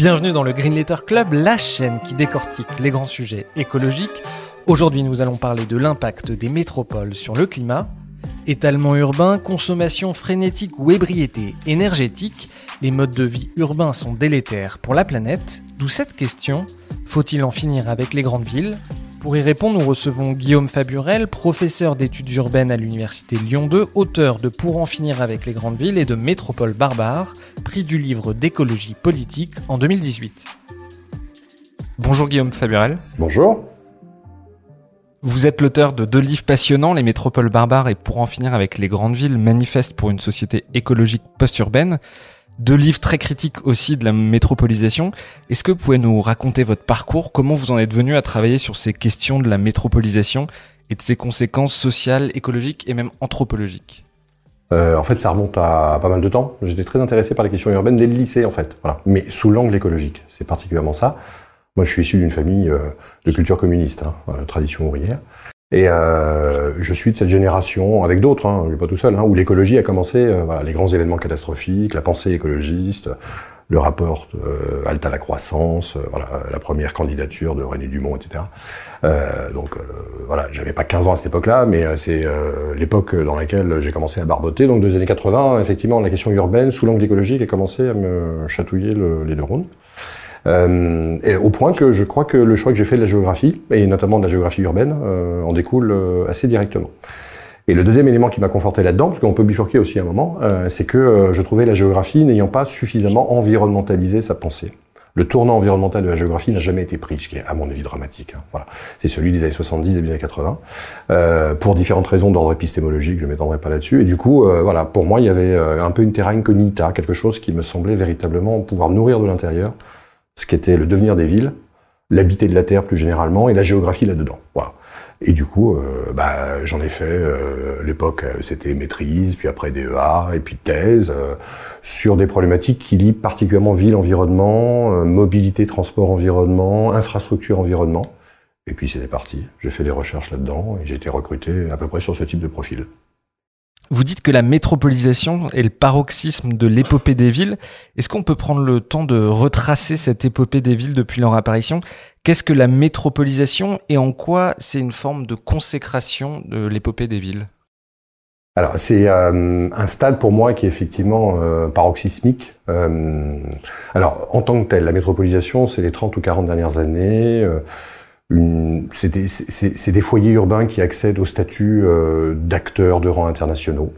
Bienvenue dans le Green Letter Club, la chaîne qui décortique les grands sujets écologiques. Aujourd'hui, nous allons parler de l'impact des métropoles sur le climat. Étalement urbain, consommation frénétique ou ébriété énergétique, les modes de vie urbains sont délétères pour la planète. D'où cette question, faut-il en finir avec les grandes villes? Pour y répondre, nous recevons Guillaume Faburel, professeur d'études urbaines à l'Université Lyon 2, auteur de Pour en finir avec les grandes villes et de Métropole barbare, prix du livre d'écologie politique en 2018. Bonjour Guillaume Faburel. Bonjour. Vous êtes l'auteur de deux livres passionnants, Les métropoles barbares et Pour en finir avec les grandes villes, manifeste pour une société écologique post-urbaine deux livres très critiques aussi de la métropolisation. Est-ce que vous pouvez nous raconter votre parcours? Comment vous en êtes venu à travailler sur ces questions de la métropolisation et de ses conséquences sociales, écologiques et même anthropologiques? Euh, en fait, ça remonte à pas mal de temps. J'étais très intéressé par les questions urbaines dès le lycée, en fait. Mais sous l'angle écologique. C'est particulièrement ça. Moi, je suis issu d'une famille euh, de culture communiste, hein, tradition ouvrière. Et euh, je suis de cette génération, avec d'autres, hein, je suis pas tout seul, hein, où l'écologie a commencé, euh, voilà, les grands événements catastrophiques, la pensée écologiste, le rapport euh, Alta la croissance, euh, voilà, la première candidature de René Dumont, etc. Euh, donc voilà, j'avais pas 15 ans à cette époque-là, mais c'est l'époque dans laquelle j'ai commencé à barboter. Donc des années 80, effectivement, la question urbaine, sous l'angle écologique, a commencé à me chatouiller le, les neurones. Euh, au point que je crois que le choix que j'ai fait de la géographie, et notamment de la géographie urbaine, euh, en découle euh, assez directement. Et le deuxième élément qui m'a conforté là-dedans, parce qu'on peut bifurquer aussi à un moment, euh, c'est que je trouvais la géographie n'ayant pas suffisamment environnementalisé sa pensée. Le tournant environnemental de la géographie n'a jamais été pris, ce qui est à mon avis dramatique. Hein. Voilà, c'est celui des années 70 et des années 80, euh, pour différentes raisons d'ordre épistémologique. Je m'étendrai pas là-dessus. Et du coup, euh, voilà, pour moi, il y avait un peu une terra incognita, quelque chose qui me semblait véritablement pouvoir nourrir de l'intérieur ce qui était le devenir des villes, l'habité de la Terre plus généralement, et la géographie là-dedans. Et du coup, euh, bah, j'en ai fait, euh, l'époque, euh, c'était maîtrise, puis après DEA, et puis thèse, sur des problématiques qui lient particulièrement ville-environnement, mobilité, transport, environnement, infrastructure, environnement. Et puis c'était parti. J'ai fait des recherches là-dedans, et j'ai été recruté à peu près sur ce type de profil. Vous dites que la métropolisation est le paroxysme de l'épopée des villes. Est-ce qu'on peut prendre le temps de retracer cette épopée des villes depuis leur apparition? Qu'est-ce que la métropolisation et en quoi c'est une forme de consécration de l'épopée des villes? Alors c'est euh, un stade pour moi qui est effectivement euh, paroxysmique. Euh, alors en tant que tel, la métropolisation, c'est les 30 ou 40 dernières années c'est des, foyers urbains qui accèdent au statut euh, d'acteurs de rang internationaux,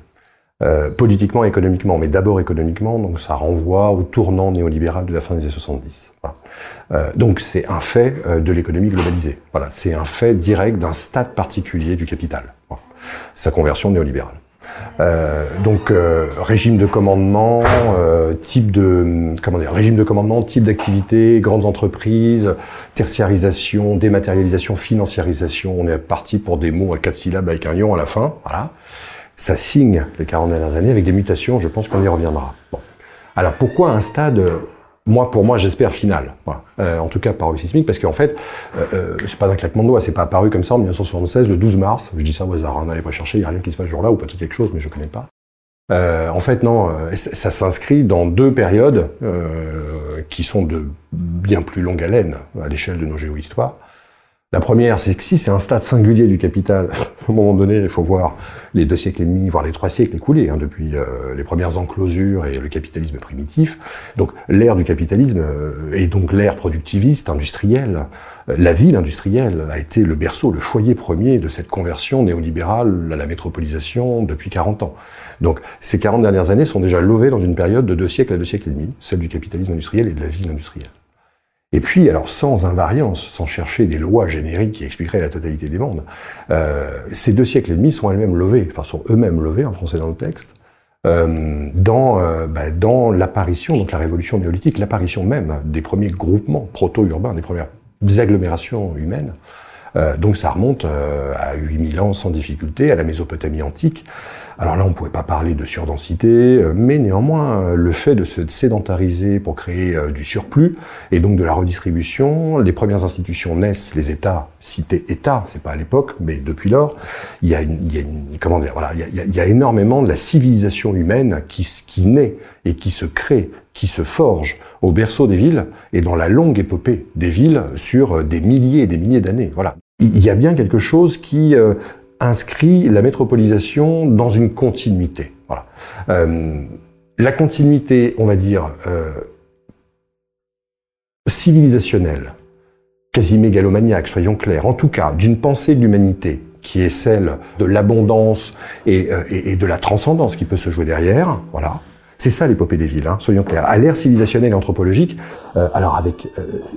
euh, politiquement et économiquement, mais d'abord économiquement, donc ça renvoie au tournant néolibéral de la fin des années 70. Voilà. Euh, donc c'est un fait euh, de l'économie globalisée. Voilà, c'est un fait direct d'un stade particulier du capital, sa conversion néolibérale. Euh, donc euh, régime de commandement, euh, type de comment dire, régime de commandement, type d'activité, grandes entreprises, tertiarisation, dématérialisation, financiarisation. On est parti pour des mots à quatre syllabes avec un ion à la fin. Voilà. Ça signe les 40 dernières années avec des mutations. Je pense qu'on y reviendra. Bon. Alors pourquoi un stade moi, pour moi, j'espère final. Euh, en tout cas, paroxysmique, parce qu'en fait, euh, euh, c'est pas d'un claquement de doigts, c'est pas apparu comme ça en 1976, le 12 mars. Je dis ça au hasard, hein, n'allez pas chercher, il n'y a rien qui se passe ce jour-là, ou peut-être quelque chose, mais je connais pas. Euh, en fait, non, euh, ça s'inscrit dans deux périodes qui sont de bien plus longue haleine à l'échelle de nos géohistoires. La première, c'est que si c'est un stade singulier du capital, à un moment donné, il faut voir les deux siècles et demi, voire les trois siècles écoulés, hein, depuis euh, les premières enclosures et le capitalisme primitif. Donc l'ère du capitalisme euh, et donc l'ère productiviste, industrielle, euh, la ville industrielle a été le berceau, le foyer premier de cette conversion néolibérale à la métropolisation depuis 40 ans. Donc ces 40 dernières années sont déjà levées dans une période de deux siècles à deux siècles et demi, celle du capitalisme industriel et de la ville industrielle. Et puis, alors sans invariance, sans chercher des lois génériques qui expliqueraient la totalité des mondes, euh, ces deux siècles et demi sont elles-mêmes levés, enfin sont eux-mêmes levés en français dans le texte, dans, bah, dans l'apparition, donc la révolution néolithique, l'apparition même des premiers groupements proto-urbains, des premières agglomérations humaines. Euh, donc ça remonte euh, à 8000 ans sans difficulté, à la Mésopotamie antique. Alors là, on ne pouvait pas parler de surdensité, euh, mais néanmoins, le fait de se sédentariser pour créer du surplus et donc de la redistribution, les premières institutions naissent, les États, cités États, c'est pas à l'époque, mais depuis lors, il y a une, il y a une comment dire, voilà, il y a, énormément de la civilisation humaine qui, qui naît et qui se crée qui se forge au berceau des villes et dans la longue épopée des villes sur des milliers et des milliers d'années. Voilà il y a bien quelque chose qui euh, inscrit la métropolisation dans une continuité. Voilà. Euh, la continuité, on va dire, euh, civilisationnelle, quasi mégalomaniaque, soyons clairs, en tout cas, d'une pensée de l'humanité qui est celle de l'abondance et, et, de la transcendance qui peut se jouer derrière, voilà, c'est ça l'épopée des villes, hein, soyons clairs. À l'ère civilisationnelle et anthropologique, euh, alors avec,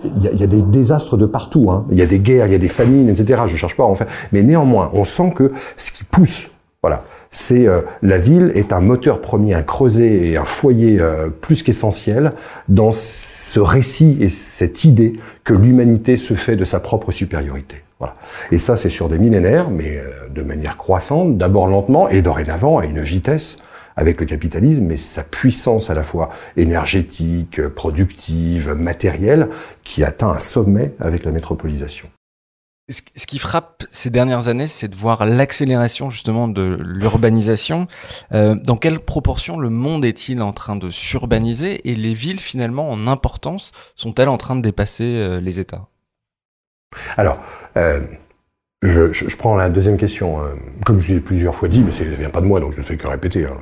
il euh, y, y, a des désastres de partout. Hein. Il y a des guerres, il y a des famines, etc. Je cherche pas à en faire, mais néanmoins, on sent que ce qui pousse, voilà, c'est euh, la ville est un moteur premier, un creuset et un foyer plus qu'essentiel dans ce récit et cette idée que l'humanité se fait de sa propre supériorité. Voilà. Et ça, c'est sur des millénaires, mais de manière croissante, d'abord lentement et dorénavant à une vitesse avec le capitalisme, mais sa puissance à la fois énergétique, productive, matérielle, qui atteint un sommet avec la métropolisation. Ce qui frappe ces dernières années, c'est de voir l'accélération justement de l'urbanisation. Euh, dans quelle proportion le monde est-il en train de s'urbaniser et les villes finalement en importance sont-elles en train de dépasser euh, les États? Alors, euh, je, prends la deuxième question. Hein. Comme je l'ai plusieurs fois dit, mais ça ne vient pas de moi, donc je ne fais que répéter, hein,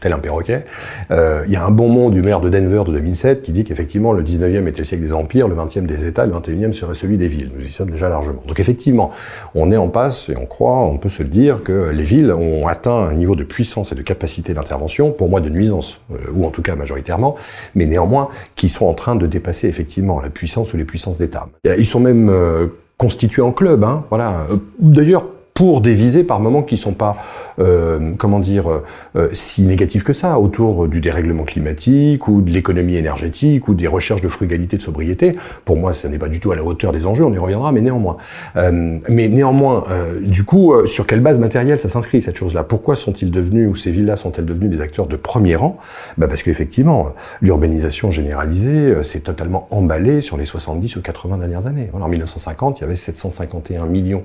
tel un perroquet. Euh, il y a un bon mot du maire de Denver de 2007 qui dit qu'effectivement, le 19e était le siècle des empires, le 20e des États, le 21e serait celui des villes. Nous y sommes déjà largement. Donc effectivement, on est en passe, et on croit, on peut se le dire, que les villes ont atteint un niveau de puissance et de capacité d'intervention, pour moi de nuisance, euh, ou en tout cas majoritairement, mais néanmoins, qui sont en train de dépasser effectivement la puissance ou les puissances d'État. Ils sont même... Euh, constitués en club. Hein, voilà. Euh, d'ailleurs, pour des visées par moments qui sont pas, euh, comment dire, euh, si négatives que ça, autour du dérèglement climatique ou de l'économie énergétique ou des recherches de frugalité, de sobriété. Pour moi, ça n'est pas du tout à la hauteur des enjeux, on y reviendra, mais néanmoins. Euh, mais néanmoins, euh, du coup, euh, sur quelle base matérielle ça s'inscrit cette chose-là? Pourquoi sont-ils devenus ou ces villes-là sont-elles devenues des acteurs de premier rang? Bah Parce qu'effectivement, l'urbanisation généralisée s'est totalement emballée sur les 70 ou 80 dernières années. Voilà, en 1950, il y avait 751 millions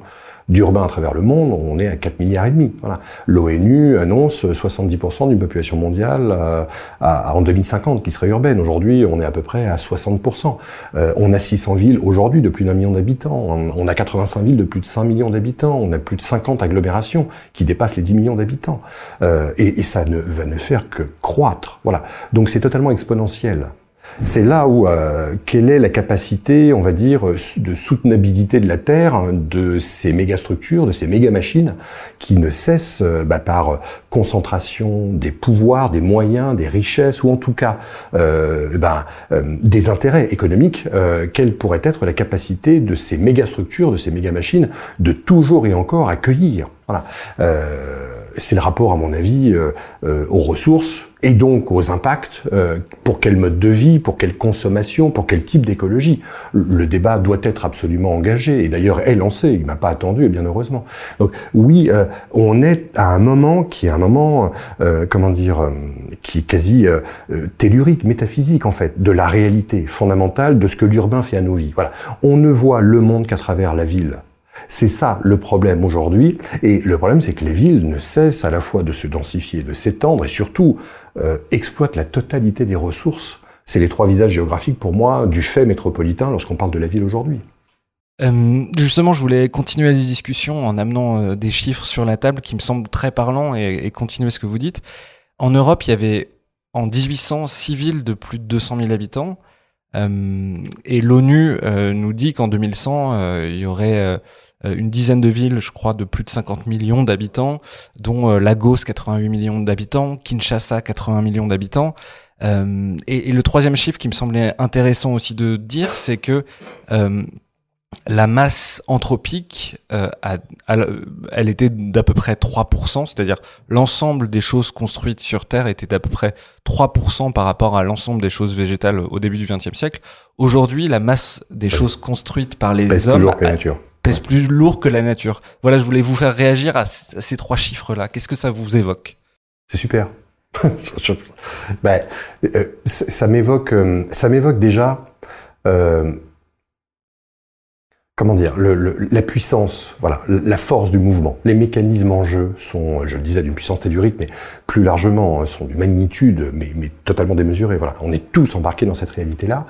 d'urbains à travers le monde, on est à 4 milliards et demi. Voilà. L'ONU annonce 70% d'une population mondiale euh, à, en 2050 qui serait urbaine. Aujourd'hui, on est à peu près à 60%. Euh, on a 600 villes aujourd'hui de plus d'un million d'habitants. On a 85 villes de plus de 5 millions d'habitants. On a plus de 50 agglomérations qui dépassent les 10 millions d'habitants. Euh, et, et, ça ne va ne faire que croître. Voilà. Donc c'est totalement exponentiel. C'est là où euh, quelle est la capacité, on va dire, de soutenabilité de la Terre, hein, de ces mégastructures, de ces méga-machines, qui ne cessent euh, bah, par concentration des pouvoirs, des moyens, des richesses, ou en tout cas euh, bah, des intérêts économiques, quelle pourrait être la capacité de ces mégastructures, de ces méga-machines, de toujours et encore accueillir. Voilà. C'est le rapport, à mon avis, aux ressources, et donc aux impacts, euh, pour quel mode de vie, pour quelle consommation, pour quel type d'écologie. Le débat doit être absolument engagé, et d'ailleurs est lancé, il m'a pas attendu, et bien heureusement. Donc oui, euh, on est à un moment qui est un moment, euh, comment dire, euh, qui est quasi euh, tellurique, métaphysique en fait, de la réalité fondamentale de ce que l'urbain fait à nos vies. Voilà, on ne voit le monde qu'à travers la ville. C'est ça le problème aujourd'hui. Et le problème, c'est que les villes ne cessent à la fois de se densifier, de s'étendre et surtout euh, exploitent la totalité des ressources. C'est les trois visages géographiques pour moi du fait métropolitain lorsqu'on parle de la ville aujourd'hui. Euh, justement, je voulais continuer la discussion en amenant euh, des chiffres sur la table qui me semblent très parlants et, continuer ce que vous dites. En Europe, il y avait en 1800 six villes de plus de 200 000 habitants. Euh, et l'ONU nous dit qu'en 2100, euh, il y aurait une dizaine de villes, je crois, de plus de 50 millions d'habitants, dont Lagos 88 millions d'habitants, Kinshasa 80 millions d'habitants. Euh, et, et, le troisième chiffre qui me semblait intéressant aussi de dire, c'est que euh, la masse anthropique, euh, elle était d'à peu près 3%, c'est-à-dire l'ensemble des choses construites sur Terre était d'à peu près 3% par rapport à l'ensemble des choses végétales au début du XXe siècle. Aujourd'hui, la masse des choses construites par les hommes lourd que la nature. Pèse plus lourd que la nature. Voilà, je voulais vous faire réagir à, ces trois chiffres-là. Qu'est-ce que ça vous évoque? C'est super. ben, euh, ça m'évoque, euh, ça m'évoque déjà euh, comment dire, le, la puissance, voilà, la force du mouvement. Les mécanismes en jeu sont, je le disais, d'une puissance tellurique, mais plus largement, hein, sont d'une magnitude, mais, mais, totalement démesurée. Voilà, on est tous embarqués dans cette réalité-là.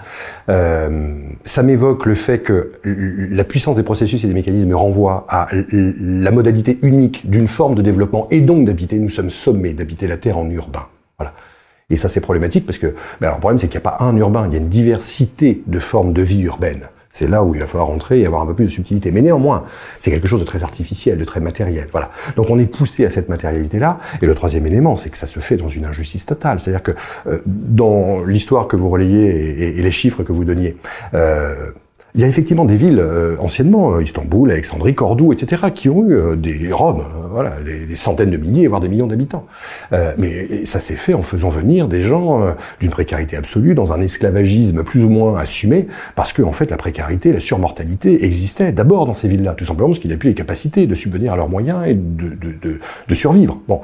Euh, ça m'évoque le fait que la puissance des processus et des mécanismes renvoie à la modalité unique d'une forme de développement et donc d'habiter. Nous sommes sommés d'habiter la Terre en urbain. Voilà. Et ça, c'est problématique parce que, ben alors, le problème, c'est qu'il n'y a pas un urbain, il y a une diversité de formes de vie urbaine. C'est là où il va falloir rentrer et avoir un peu plus de subtilité. Mais néanmoins, c'est quelque chose de très artificiel, de très matériel. Voilà. Donc on est poussé à cette matérialité-là. Et le troisième élément, c'est que ça se fait dans une injustice totale. C'est-à-dire que euh, dans l'histoire que vous relayez et, les chiffres que vous donniez, euh, il y a effectivement des villes euh, anciennement, euh, Istanbul, Alexandrie, Cordoue, etc., qui ont eu euh, des Roms, voilà, des, centaines de milliers, voire des millions d'habitants. mais ça s'est fait en faisant venir des gens d'une précarité absolue, dans un esclavagisme plus ou moins assumé, parce que en fait la précarité, la surmortalité existait d'abord dans ces villes-là, tout simplement parce qu'il n'y a plus les capacités de subvenir à leurs moyens et de, de, de, de survivre. Bon,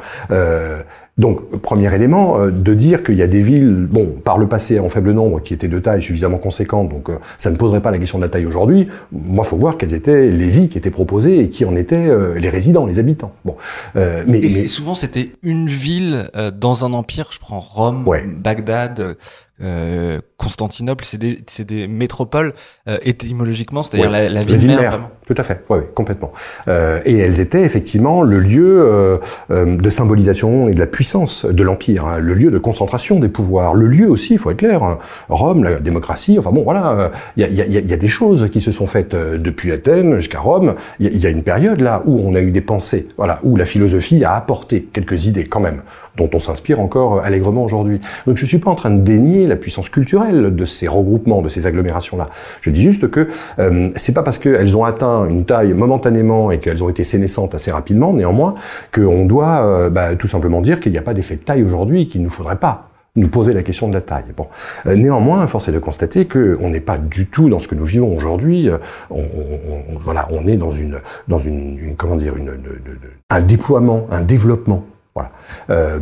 donc, premier élément, euh, de dire qu'il y a des villes, bon, par le passé en faible nombre, qui étaient de taille suffisamment conséquente, donc euh, ça ne poserait pas la question de la taille aujourd'hui. Moi, faut voir quelles étaient les vies qui étaient proposées et qui en étaient euh, les résidents, les habitants. Bon, mais, et souvent c'était une ville dans un empire. Je prends Rome, Bagdad. Euh, Constantinople, c'est des, des, métropoles euh, étymologiquement, c'est-à-dire la, la, ville, mère, vraiment. Tout à fait, oui, complètement. Euh, et elles étaient effectivement le lieu euh, euh, de symbolisation et de la puissance de l'empire, hein, le lieu de concentration des pouvoirs, le lieu aussi, il faut être clair. Hein, Rome, la démocratie, enfin bon, voilà, il y a, y, a, y a, des choses qui se sont faites depuis Athènes jusqu'à Rome. Il y, y, a une période là où on a eu des pensées, voilà, où la philosophie a apporté quelques idées quand même, dont on s'inspire encore allègrement aujourd'hui. Donc je suis pas en train de dénier la puissance culturelle de ces regroupements, de ces agglomérations-là. Je dis juste que euh, c'est pas parce qu'elles ont atteint une taille momentanément et qu'elles ont été sénescentes assez rapidement, néanmoins, qu'on doit euh, bah, tout simplement dire qu'il n'y a pas d'effet de taille aujourd'hui, qu'il ne faudrait pas nous poser la question de la taille. Bon, euh, néanmoins, force est de constater que on n'est pas du tout dans ce que nous vivons aujourd'hui. On, voilà, on est dans une, dans une, comment dire, un déploiement, un développement voilà. Euh,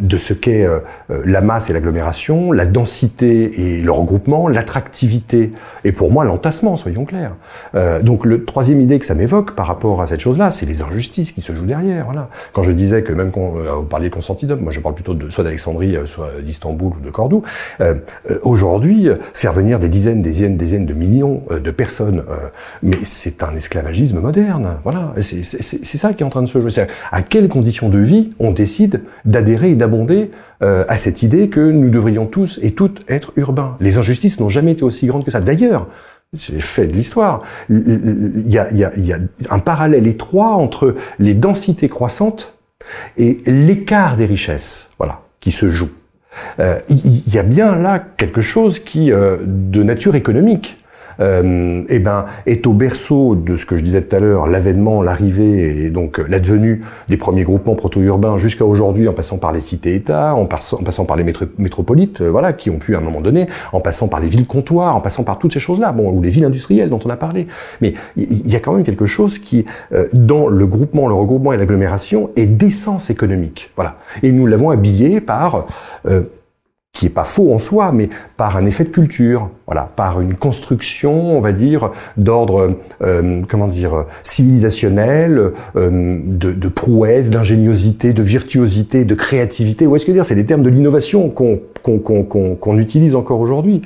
de ce qu'est euh, euh, la masse et l'agglomération, la densité et le regroupement, l'attractivité et pour moi l'entassement, soyons clairs. Euh, donc le troisième idée que ça m'évoque par rapport à cette chose-là, c'est les injustices qui se jouent derrière. Voilà. Quand je disais que même quand vous parliez de Constantinople, moi je parle plutôt de soit d'Alexandrie, soit d'Istanbul ou de Cordoue. Aujourd'hui, faire venir des dizaines, des dizaines, des dizaines de millions de personnes, mais c'est un esclavagisme moderne. Voilà. C'est ça qui est en train de se jouer. À quelles conditions de vie on décide d'adhérer et d'abonder euh, à cette idée que nous devrions tous et toutes être urbains. Les injustices n'ont jamais été aussi grandes que ça. D'ailleurs, c'est fait de l'histoire. Il y, a, un parallèle étroit entre les densités croissantes et l'écart des richesses, voilà, qui se joue. Euh, il y a bien là quelque chose qui, euh, de nature économique, euh, eh ben, est au berceau de ce que je disais tout à l'heure, l'avènement, l'arrivée et donc l'advenue des premiers groupements proto-urbains jusqu'à aujourd'hui, en passant par les cités-États, en, en, passant par les métropolites, euh, voilà, qui ont pu à un moment donné, en passant par les villes-comptoirs, en passant par toutes ces choses-là, bon, ou les villes industrielles dont on a parlé. Mais il y a quand même quelque chose qui, euh, dans le groupement, le regroupement et l'agglomération, est d'essence économique. Voilà. Et nous l'avons habillé par euh, qui est pas faux en soi, mais par un effet de culture, voilà, par une construction, on va dire, d'ordre, euh, comment dire, civilisationnel, euh, de, de, prouesse, d'ingéniosité, de virtuosité, de créativité. Où est-ce que dire? C'est des termes de l'innovation qu'on qu'on qu'on utilise encore aujourd'hui.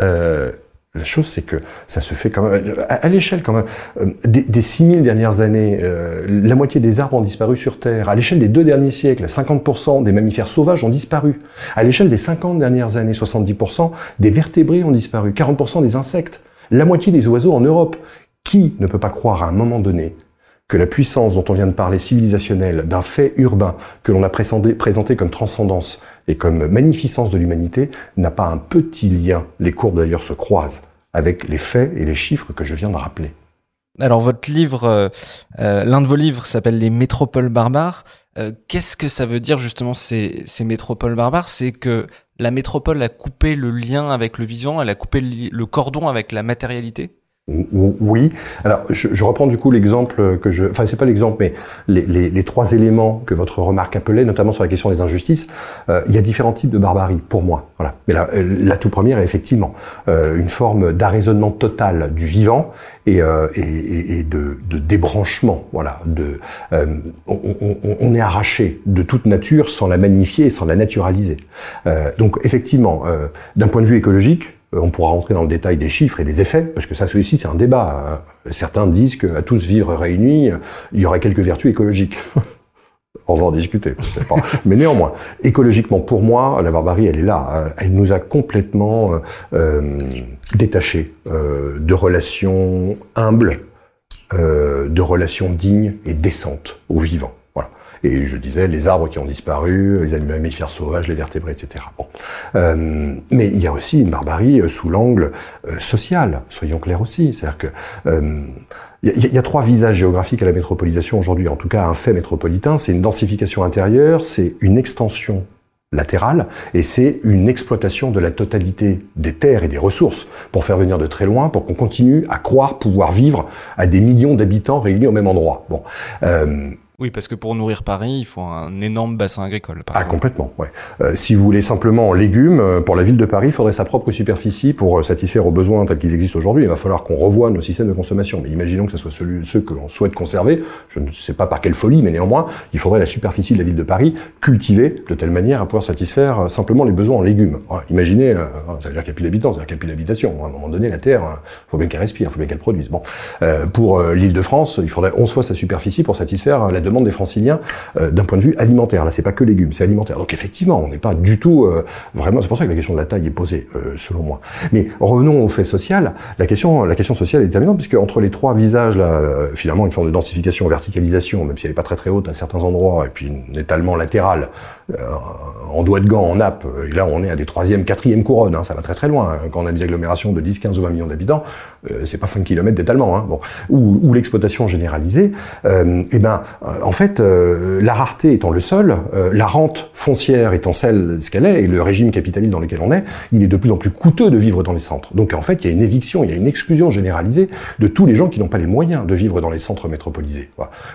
Euh, la chose, c'est que ça se fait quand même, à, l'échelle quand même, euh, des, des 6000 dernières années, euh, la moitié des arbres ont disparu sur Terre. À l'échelle des deux derniers siècles, 50% des mammifères sauvages ont disparu. À l'échelle des 50 dernières années, 70% des vertébrés ont disparu. 40% des insectes. La moitié des oiseaux en Europe. Qui ne peut pas croire à un moment donné que la puissance dont on vient de parler civilisationnelle, d'un fait urbain que l'on a présenté comme transcendance et comme magnificence de l'humanité, n'a pas un petit lien, les courbes d'ailleurs se croisent, avec les faits et les chiffres que je viens de rappeler. Alors votre livre, l'un de vos livres s'appelle Les métropoles barbares. Qu'est-ce que ça veut dire justement ces, ces métropoles barbares? C'est que la métropole a coupé le lien avec le vivant, elle a coupé le cordon avec la matérialité? Oui. Alors, je, je, reprends du coup l'exemple que je, enfin c'est pas l'exemple, mais les, les, les, trois éléments que votre remarque appelait, notamment sur la question des injustices. Euh, il y a différents types de barbarie pour moi. Voilà. Mais la, la tout première est effectivement euh, une forme d'arraisonnement total du vivant et, euh, et, et de, de, débranchement. Voilà. De, euh, on, on, on, est arraché de toute nature sans la magnifier et sans la naturaliser. Euh, donc effectivement, d'un point de vue écologique, euh, on pourra rentrer dans le détail des chiffres et des effets, parce que ça aussi c'est un débat. Hein. Certains disent qu'à tous vivre réunis, il y aurait quelques vertus écologiques. On va en discuter, pas. Mais néanmoins, écologiquement, pour moi, la barbarie, elle est là. Euh, elle nous a complètement euh, euh détachés euh, de relations humbles, euh, de relations dignes et décentes aux vivants. Et je disais les arbres qui ont disparu, les animaux mammifères sauvages, les vertébrés, etc. Bon. Euh, mais il y a aussi une barbarie euh, sous l'angle euh, social, soyons clairs aussi. C'est-à-dire que euh, il y, a trois visages géographiques à la métropolisation aujourd'hui. En tout cas, un fait métropolitain, c'est une densification intérieure, c'est une extension latérale, et c'est une exploitation de la totalité des terres et des ressources pour faire venir de très loin, pour qu'on continue à croire pouvoir vivre à des millions d'habitants réunis au même endroit. Bon. Euh, oui, parce que pour nourrir Paris, il faut un énorme bassin agricole. ah, complètement, ouais. Euh, si vous voulez simplement en légumes, euh, pour la ville de Paris, il faudrait sa propre superficie pour euh, satisfaire aux besoins tels qu'ils existent aujourd'hui. Il va falloir qu'on revoie nos systèmes de consommation. Mais imaginons que ce soit celui, ceux que l'on souhaite conserver. Je ne sais pas par quelle folie, mais néanmoins, il faudrait la superficie de la ville de Paris cultivée de telle manière à pouvoir satisfaire simplement les besoins en légumes. imaginez, ça veut dire qu'il n'y a plus d'habitants, ça veut dire qu'il n'y a plus d'habitation. À un moment donné, la Terre, il faut bien qu'elle respire, il faut bien qu'elle produise. Bon, pour l'île de France, il faudrait 11 fois sa superficie pour satisfaire la demande des franciliens euh, d'un point de vue alimentaire. Là, c'est pas que légumes, c'est alimentaire. Donc effectivement, on n'est pas du tout euh, vraiment. C'est pour ça que la question de la taille est posée, euh, selon moi. Mais revenons au fait social. La question, la question sociale est déterminante puisque entre les trois visages, là, finalement, une forme de densification, verticalisation, même si elle n'est pas très très haute à certains endroits, et puis un étalement latéral en doigt de gant, en nappe. Et là, on est à des troisième, quatrième couronnes. Hein, ça va très très loin. Hein. Quand on a des agglomérations de 10, 15 ou 20 millions d'habitants, c'est pas 5 km d'étalement. Hein, bon. Ou, ou l'exploitation généralisée. et eh ben, en fait euh, la rareté étant le sol, euh, la rente foncière étant celle ce qu'elle est, et le régime capitaliste dans lequel on est, il est de plus en plus coûteux de vivre dans les centres. Donc en fait, il y a une éviction, il y a une exclusion généralisée de tous les gens qui n'ont pas les moyens de vivre dans les centres métropolisés.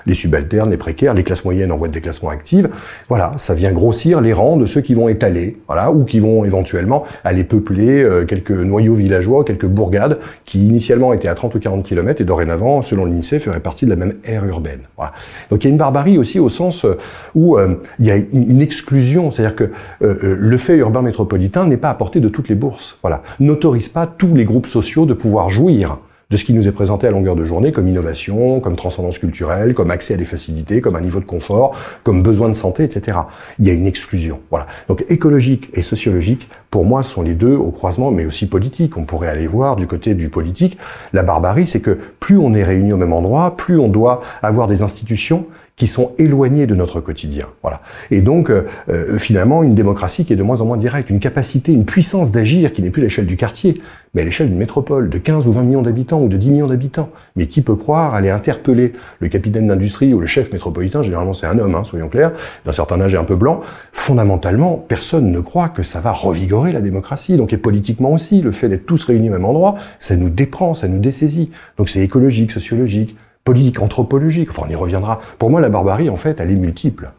Les subalternes, les précaires, les classes moyennes en voie de déclassement active. Voilà, ça vient grossir les rangs de ceux qui vont étaler, voilà, ou qui vont éventuellement aller peupler euh, quelques noyaux villageois, quelques bourgades qui initialement étaient à 30 ou 40 km et dorénavant, selon l'INSEE, feraient partie de la même aire urbaine. Voilà. Donc il y a une barbarie aussi au sens euh, où euh, il y a une exclusion, c'est-à-dire que le fait urbain métropolitain n'est pas à portée de toutes les bourses. Voilà, n'autorise pas tous les groupes sociaux de pouvoir jouir de ce qui nous est présenté à longueur de journée comme innovation, comme transcendance culturelle, comme accès à des facilités, comme un niveau de confort, comme besoin de santé, etc. Il y a une exclusion. Voilà. Donc écologique et sociologique, pour moi, sont les deux au croisement, mais aussi politique. On pourrait aller voir du côté du politique. La barbarie, c'est que plus on est réunis au même endroit, plus on doit avoir des institutions qui sont éloignés de notre quotidien. Voilà. Et donc, euh, euh, finalement, une démocratie qui est de moins en moins directe, une capacité, une puissance d'agir qui n'est plus à l'échelle du quartier, mais à l'échelle d'une métropole de 15 ou 20 millions d'habitants ou de 10 millions d'habitants. Mais qui peut croire aller interpeller le capitaine d'industrie ou le chef métropolitain, généralement c'est un homme, hein, soyons clairs, d'un certain âge et un peu blanc, fondamentalement, personne ne croit que ça va revigorer la démocratie. Donc, et politiquement aussi, le fait d'être tous réunis au même endroit, ça nous déprend, ça nous dessaisit. Donc c'est écologique, sociologique, politique, anthropologique. Enfin, on y reviendra. Pour moi, la barbarie, en fait, elle est multiple.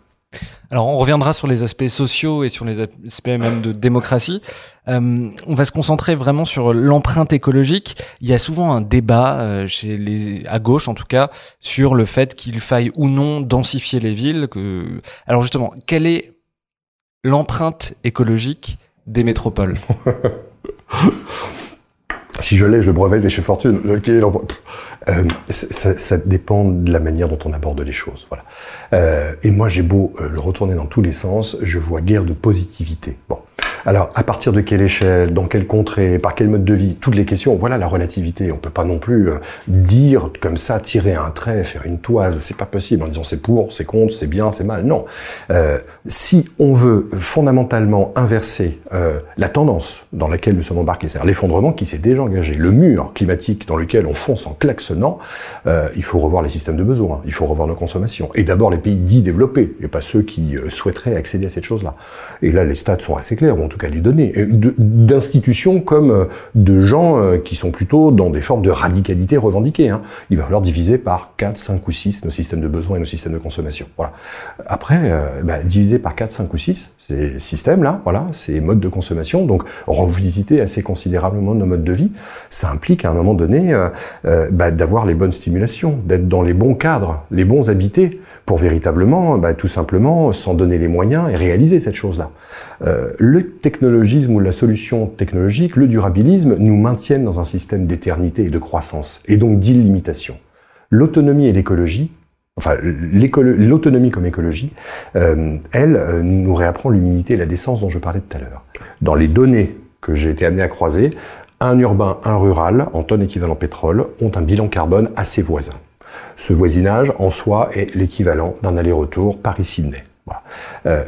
Alors, on reviendra sur les aspects sociaux et sur les aspects même de démocratie. Euh, on va se concentrer vraiment sur l'empreinte écologique. Il y a souvent un débat euh, chez les à gauche, en tout cas, sur le fait qu'il faille ou non densifier les villes. Que... Alors justement, quelle est l'empreinte écologique des métropoles? Si je l'ai, je le brevet de chez Fortune. Euh, ça, ça, dépend de la manière dont on aborde les choses. Voilà. Euh, et moi, j'ai beau euh, le retourner dans tous les sens, je vois guère de positivité. Bon. Alors, à partir de quelle échelle, dans quelle contrée, par quel mode de vie, toutes les questions. Voilà la relativité. On peut pas non plus euh, dire comme ça, tirer un trait, faire une toise. C'est pas possible en disant c'est pour, c'est contre, c'est bien, c'est mal. Non. Euh, si on veut fondamentalement inverser euh, la tendance dans laquelle nous sommes embarqués, c'est-à-dire l'effondrement qui s'est déjà engagé, le mur climatique dans lequel on fonce en klaxonnant, euh, il faut revoir les systèmes de besoins, il faut revoir nos consommations. Et d'abord les pays dits développés, et pas ceux qui euh, souhaiteraient accéder à cette chose-là. Et là, les stats sont assez clairs, tout cas les données, d'institutions comme euh, de gens euh, qui sont plutôt dans des formes de radicalité revendiquées. Hein. Il va falloir diviser par 4, 5 ou 6 nos systèmes de besoins et nos systèmes de consommation. Voilà. Après, euh, bah, diviser par 4, 5 ou 6 ces systèmes-là, voilà, ces modes de consommation, donc revisiter assez considérablement nos modes de vie, ça implique à un moment donné euh, euh, bah, d'avoir les bonnes stimulations, d'être dans les bons cadres, les bons habités, pour véritablement, bah, tout simplement, s'en donner les moyens et réaliser cette chose-là. Euh, le technologisme ou la solution technologique, le durabilisme, nous maintiennent dans un système d'éternité et de croissance, et donc d'illimitation. L'autonomie et l'écologie enfin l'autonomie comme écologie, euh, elle euh, nous réapprend l'humilité et la décence dont je parlais tout à l'heure. Dans les données que j'ai été amené à croiser, un urbain, un rural, en tonnes équivalent pétrole, ont un bilan carbone assez voisin. Ce voisinage, en soi, est l'équivalent d'un aller-retour Paris-Sydney. Euh,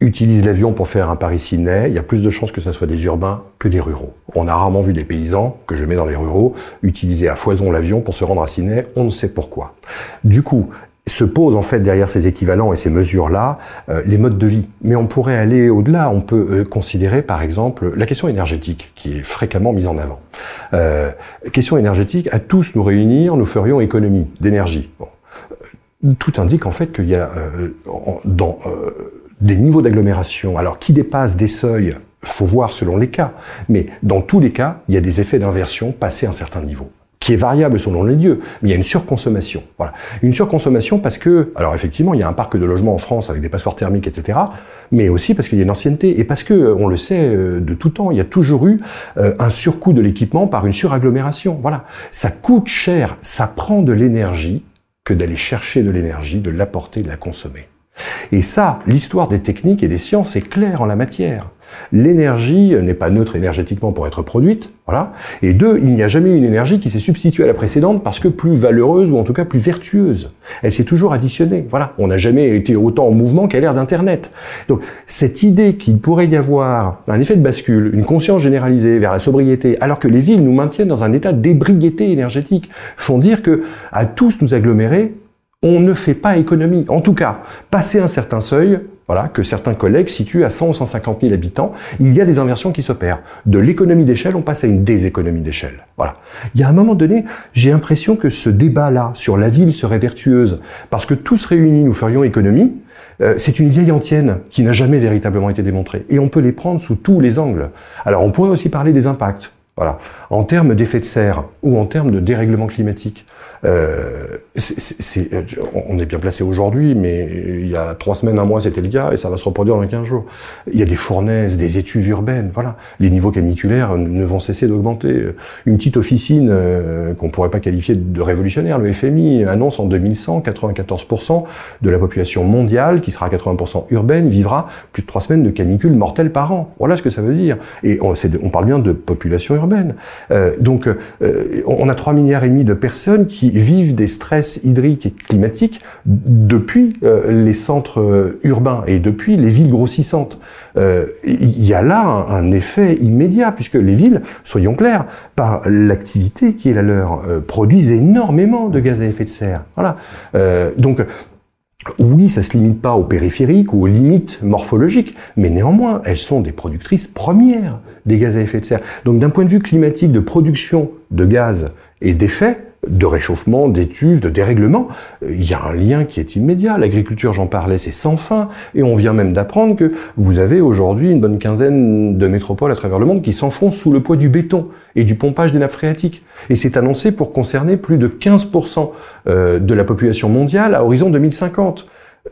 utilise l'avion pour faire un Paris-Sydney, il y a plus de chances que ce soit des urbains que des ruraux. On a rarement vu des paysans, que je mets dans les ruraux, utiliser à foison l'avion pour se rendre à Sydney, on ne sait pourquoi. Du coup, se posent en fait derrière ces équivalents et ces mesures-là euh, les modes de vie. Mais on pourrait aller au-delà. On peut euh, considérer par exemple la question énergétique qui est fréquemment mise en avant. Euh, question énergétique, à tous nous réunir, nous ferions économie d'énergie. Bon. Tout indique en fait qu'il y a euh, dans des niveaux d'agglomération, alors qui dépassent des seuils, faut voir selon les cas, mais dans tous les cas, il y a des effets d'inversion passés un certain niveau qui est variable selon les lieux, mais il y a une surconsommation. Voilà. Une surconsommation parce que, alors effectivement, il y a un parc de logements en France avec des passoires thermiques, etc., mais aussi parce qu'il y a une ancienneté, et parce que, on le sait euh, de tout temps, il y a toujours eu euh, un surcoût de l'équipement par une suragglomération. Voilà. Ça coûte cher, ça prend de l'énergie que d'aller chercher de l'énergie, de l'apporter, de la consommer. Et ça, l'histoire des techniques et des sciences est claire en la matière. L'énergie n'est pas neutre énergétiquement pour être produite, voilà. Et deux, il n'y a jamais une énergie qui s'est substituée à la précédente parce que plus valeureuse ou en tout cas plus vertueuse. Elle s'est toujours additionnée, voilà. On n'a jamais été autant en mouvement qu'à l'ère d'Internet. Donc, cette idée qu'il pourrait y avoir un effet de bascule, une conscience généralisée vers la sobriété, alors que les villes nous maintiennent dans un état d'ébriété énergétique, font dire que à tous nous agglomérer, on ne fait pas économie. En tout cas, passer un certain seuil, voilà, que certains collègues situent à 100 ou 150 000 habitants, il y a des inversions qui s'opèrent. De l'économie d'échelle, on passe à une déséconomie d'échelle. Voilà. Il y a un moment donné, j'ai l'impression que ce débat-là sur la ville serait vertueuse, parce que tous réunis, nous ferions économie. Euh, c'est une vieille antienne qui n'a jamais véritablement été démontrée. Et on peut les prendre sous tous les angles. Alors, on pourrait aussi parler des impacts. Voilà. En termes d'effet de serre ou en termes de dérèglement climatique, euh, c'est, on est bien placé aujourd'hui, mais il y a trois semaines, un mois, c'était le cas, et ça va se reproduire dans 15 jours. Il y a des fournaises, des étuves urbaines, voilà. Les niveaux caniculaires ne vont cesser d'augmenter. Une petite officine euh, qu'on pourrait pas qualifier de révolutionnaire, le FMI annonce en 2100 94% de la population mondiale, qui sera 80% urbaine, vivra plus de trois semaines de canicule mortelle par an. Voilà ce que ça veut dire. Et on, on parle bien de population urbaine. Euh, donc, euh, on a 3 milliards et demi de personnes qui vivent des stress hydriques et climatiques depuis euh, les centres urbains et depuis les villes grossissantes. Il y a là un, effet immédiat, puisque les villes, soyons clairs, par l'activité qui est la leur, produisent énormément de gaz à effet de serre. Voilà. donc, oui, ça se limite pas aux périphériques ou aux limites morphologiques, mais néanmoins, elles sont des productrices premières des gaz à effet de serre. Donc d'un point de vue climatique, de production de gaz et d'effet, de réchauffement, d'études, de dérèglement, il y a un lien qui est immédiat. L'agriculture, j'en parlais, c'est sans fin. Et on vient même d'apprendre que vous avez aujourd'hui une bonne quinzaine de métropoles à travers le monde qui s'enfoncent sous le poids du béton et du pompage des nappes phréatiques. Et c'est annoncé pour concerner plus de 15% euh, de la population mondiale à horizon 2050.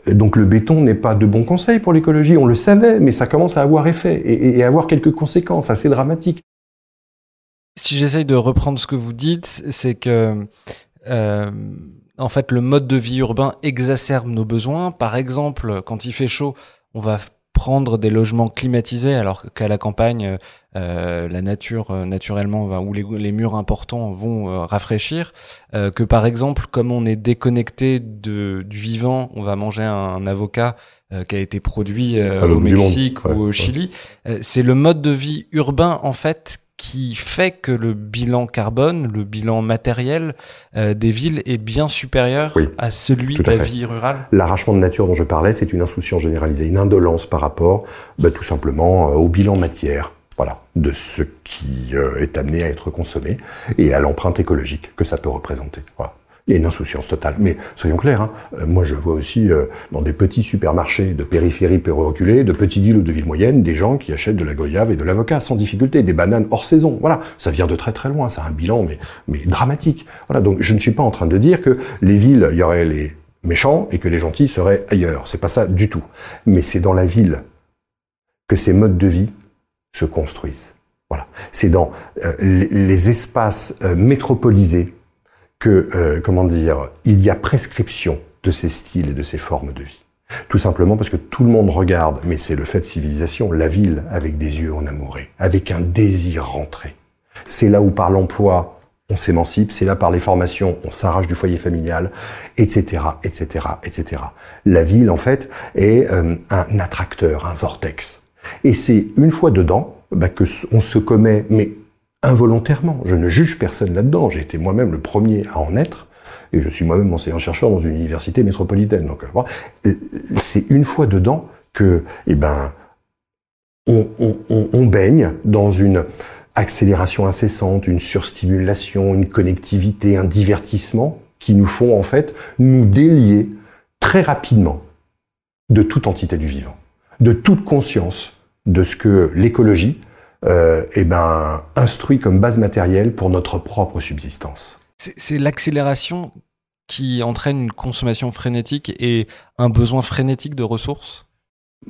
Donc le béton n'est pas de bon conseil pour l'écologie, on le savait, mais ça commence à avoir effet et, et avoir quelques conséquences assez dramatiques si j'essaye de reprendre ce que vous dites, c'est que euh, en fait le mode de vie urbain exacerbe nos besoins. Par exemple, quand il fait chaud, on va prendre des logements climatisés alors qu'à la campagne euh, la nature euh, naturellement va où les, les, murs importants vont euh, rafraîchir que par exemple comme on est déconnecté de, du vivant on va manger un, avocat qui a été produit au Mexique ou au Chili c'est le mode de vie urbain en fait qui fait que le bilan carbone, le bilan matériel euh, des villes est bien supérieur à celui de la vie rurale L'arrachement de nature dont je parlais, c'est une insouciance généralisée, une indolence par rapport bah, tout simplement euh, au bilan matière. Voilà, de ce qui euh, est amené à être consommé et à l'empreinte écologique que ça peut représenter. Voilà. Il y a une insouciance totale. Mais soyons clairs, hein, euh, moi je vois aussi euh, dans des petits supermarchés de périphérie reculée, de petites villes ou de villes moyennes, des gens qui achètent de la goyave et de l'avocat sans difficulté, des bananes hors saison. Voilà, ça vient de très très loin, ça a un bilan mais, mais dramatique. Voilà, donc je ne suis pas en train de dire que les villes, il y aurait les méchants et que les gentils seraient ailleurs. C'est pas ça du tout. Mais c'est dans la ville que ces modes de vie se construisent. Voilà, c'est dans euh, les, espaces métropolisés que, euh, comment dire, il y a prescription de ces styles et de ces formes de vie. Tout simplement parce que tout le monde regarde, mais c'est le fait de civilisation, la ville avec des yeux en amouré, avec un désir rentré. C'est là où par l'emploi, on s'émancipe, c'est là par les formations, on s'arrache du foyer familial, etc., etc., etc. La ville, en fait, est euh, un attracteur, un vortex. Et c'est une fois dedans bah, que on se commet, mais involontairement. Je ne juge personne là-dedans. J'ai été moi-même le premier à en être. Et je suis moi-même enseignant-chercheur dans une université métropolitaine. Donc, euh, c'est une fois dedans que, eh ben, on, baigne dans une accélération incessante, une surstimulation, une connectivité, un divertissement qui nous font en fait nous délier très rapidement de toute entité du vivant, de toute conscience de ce que l'écologie, euh, eh ben, instruit comme base matérielle pour notre propre subsistance. C'est l'accélération qui entraîne une consommation frénétique et un besoin frénétique de ressources?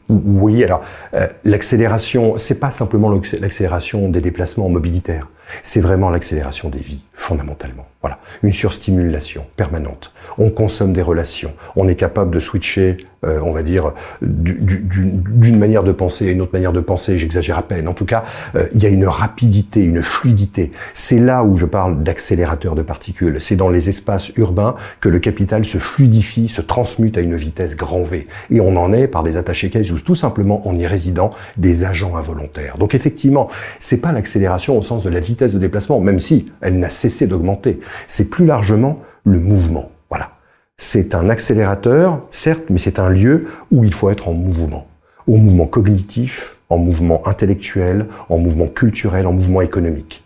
Oui, alors euh, l'accélération, c'est pas simplement l'accélération des déplacements mobilitaires, c'est vraiment l'accélération des vies, fondamentalement. Voilà, une surstimulation permanente. On consomme des relations, on est capable de switcher euh, on va dire, d'une manière de penser à une autre manière de penser, j'exagère à peine. En tout cas, euh, il y a une rapidité, une fluidité. C'est là où je parle d'accélérateur de particules. C'est dans les espaces urbains que le capital se fluidifie, se transmute à une vitesse grand V. Et on en est par des attachés cases ou tout simplement en y résidant des agents involontaires. Donc effectivement, c'est pas l'accélération au sens de la de déplacement, même si elle n'a cessé d'augmenter. C'est plus largement le mouvement. C'est un accélérateur, certes, mais c'est un lieu où il faut être en mouvement. Au mouvement cognitif, en mouvement intellectuel, en mouvement culturel, en mouvement économique.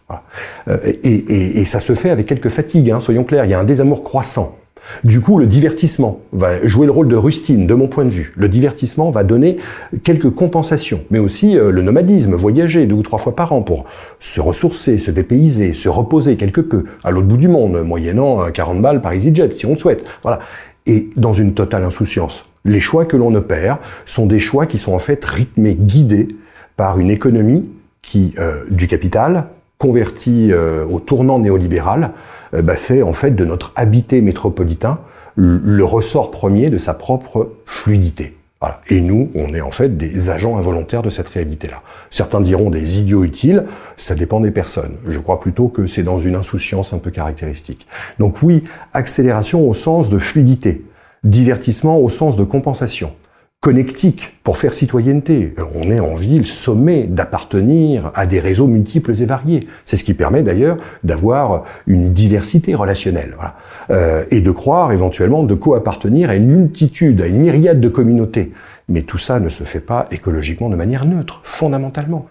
Euh, et, ça se fait avec quelques fatigues, hein, soyons clairs. Il y a un désamour croissant du coup, le divertissement va jouer le rôle de rustine, de mon point de vue. Le divertissement va donner quelques compensations, mais aussi euh, le nomadisme, voyager deux ou trois fois par an pour se ressourcer, se dépayser, se reposer quelque peu à l'autre bout du monde, moyennant 40 balles par EasyJet, si on le souhaite. Voilà. Et dans une totale insouciance. Les choix que l'on opère sont des choix qui sont en fait rythmés, guidés par une économie qui, euh, du capital, converti euh, au tournant néolibéral, euh, bah, fait en fait de notre habité métropolitain le, ressort premier de sa propre fluidité. Voilà. Et nous, on est en fait des agents involontaires de cette réalité-là. Certains diront des idiots utiles, ça dépend des personnes. Je crois plutôt que c'est dans une insouciance un peu caractéristique. Donc oui, accélération au sens de fluidité, divertissement au sens de compensation connectique pour faire citoyenneté. On est en ville sommé d'appartenir à des réseaux multiples et variés. C'est ce qui permet d'ailleurs d'avoir une diversité relationnelle voilà. euh, et de croire éventuellement de co-appartenir à une multitude, à une myriade de communautés. Mais tout ça ne se fait pas écologiquement de manière neutre, fondamentalement.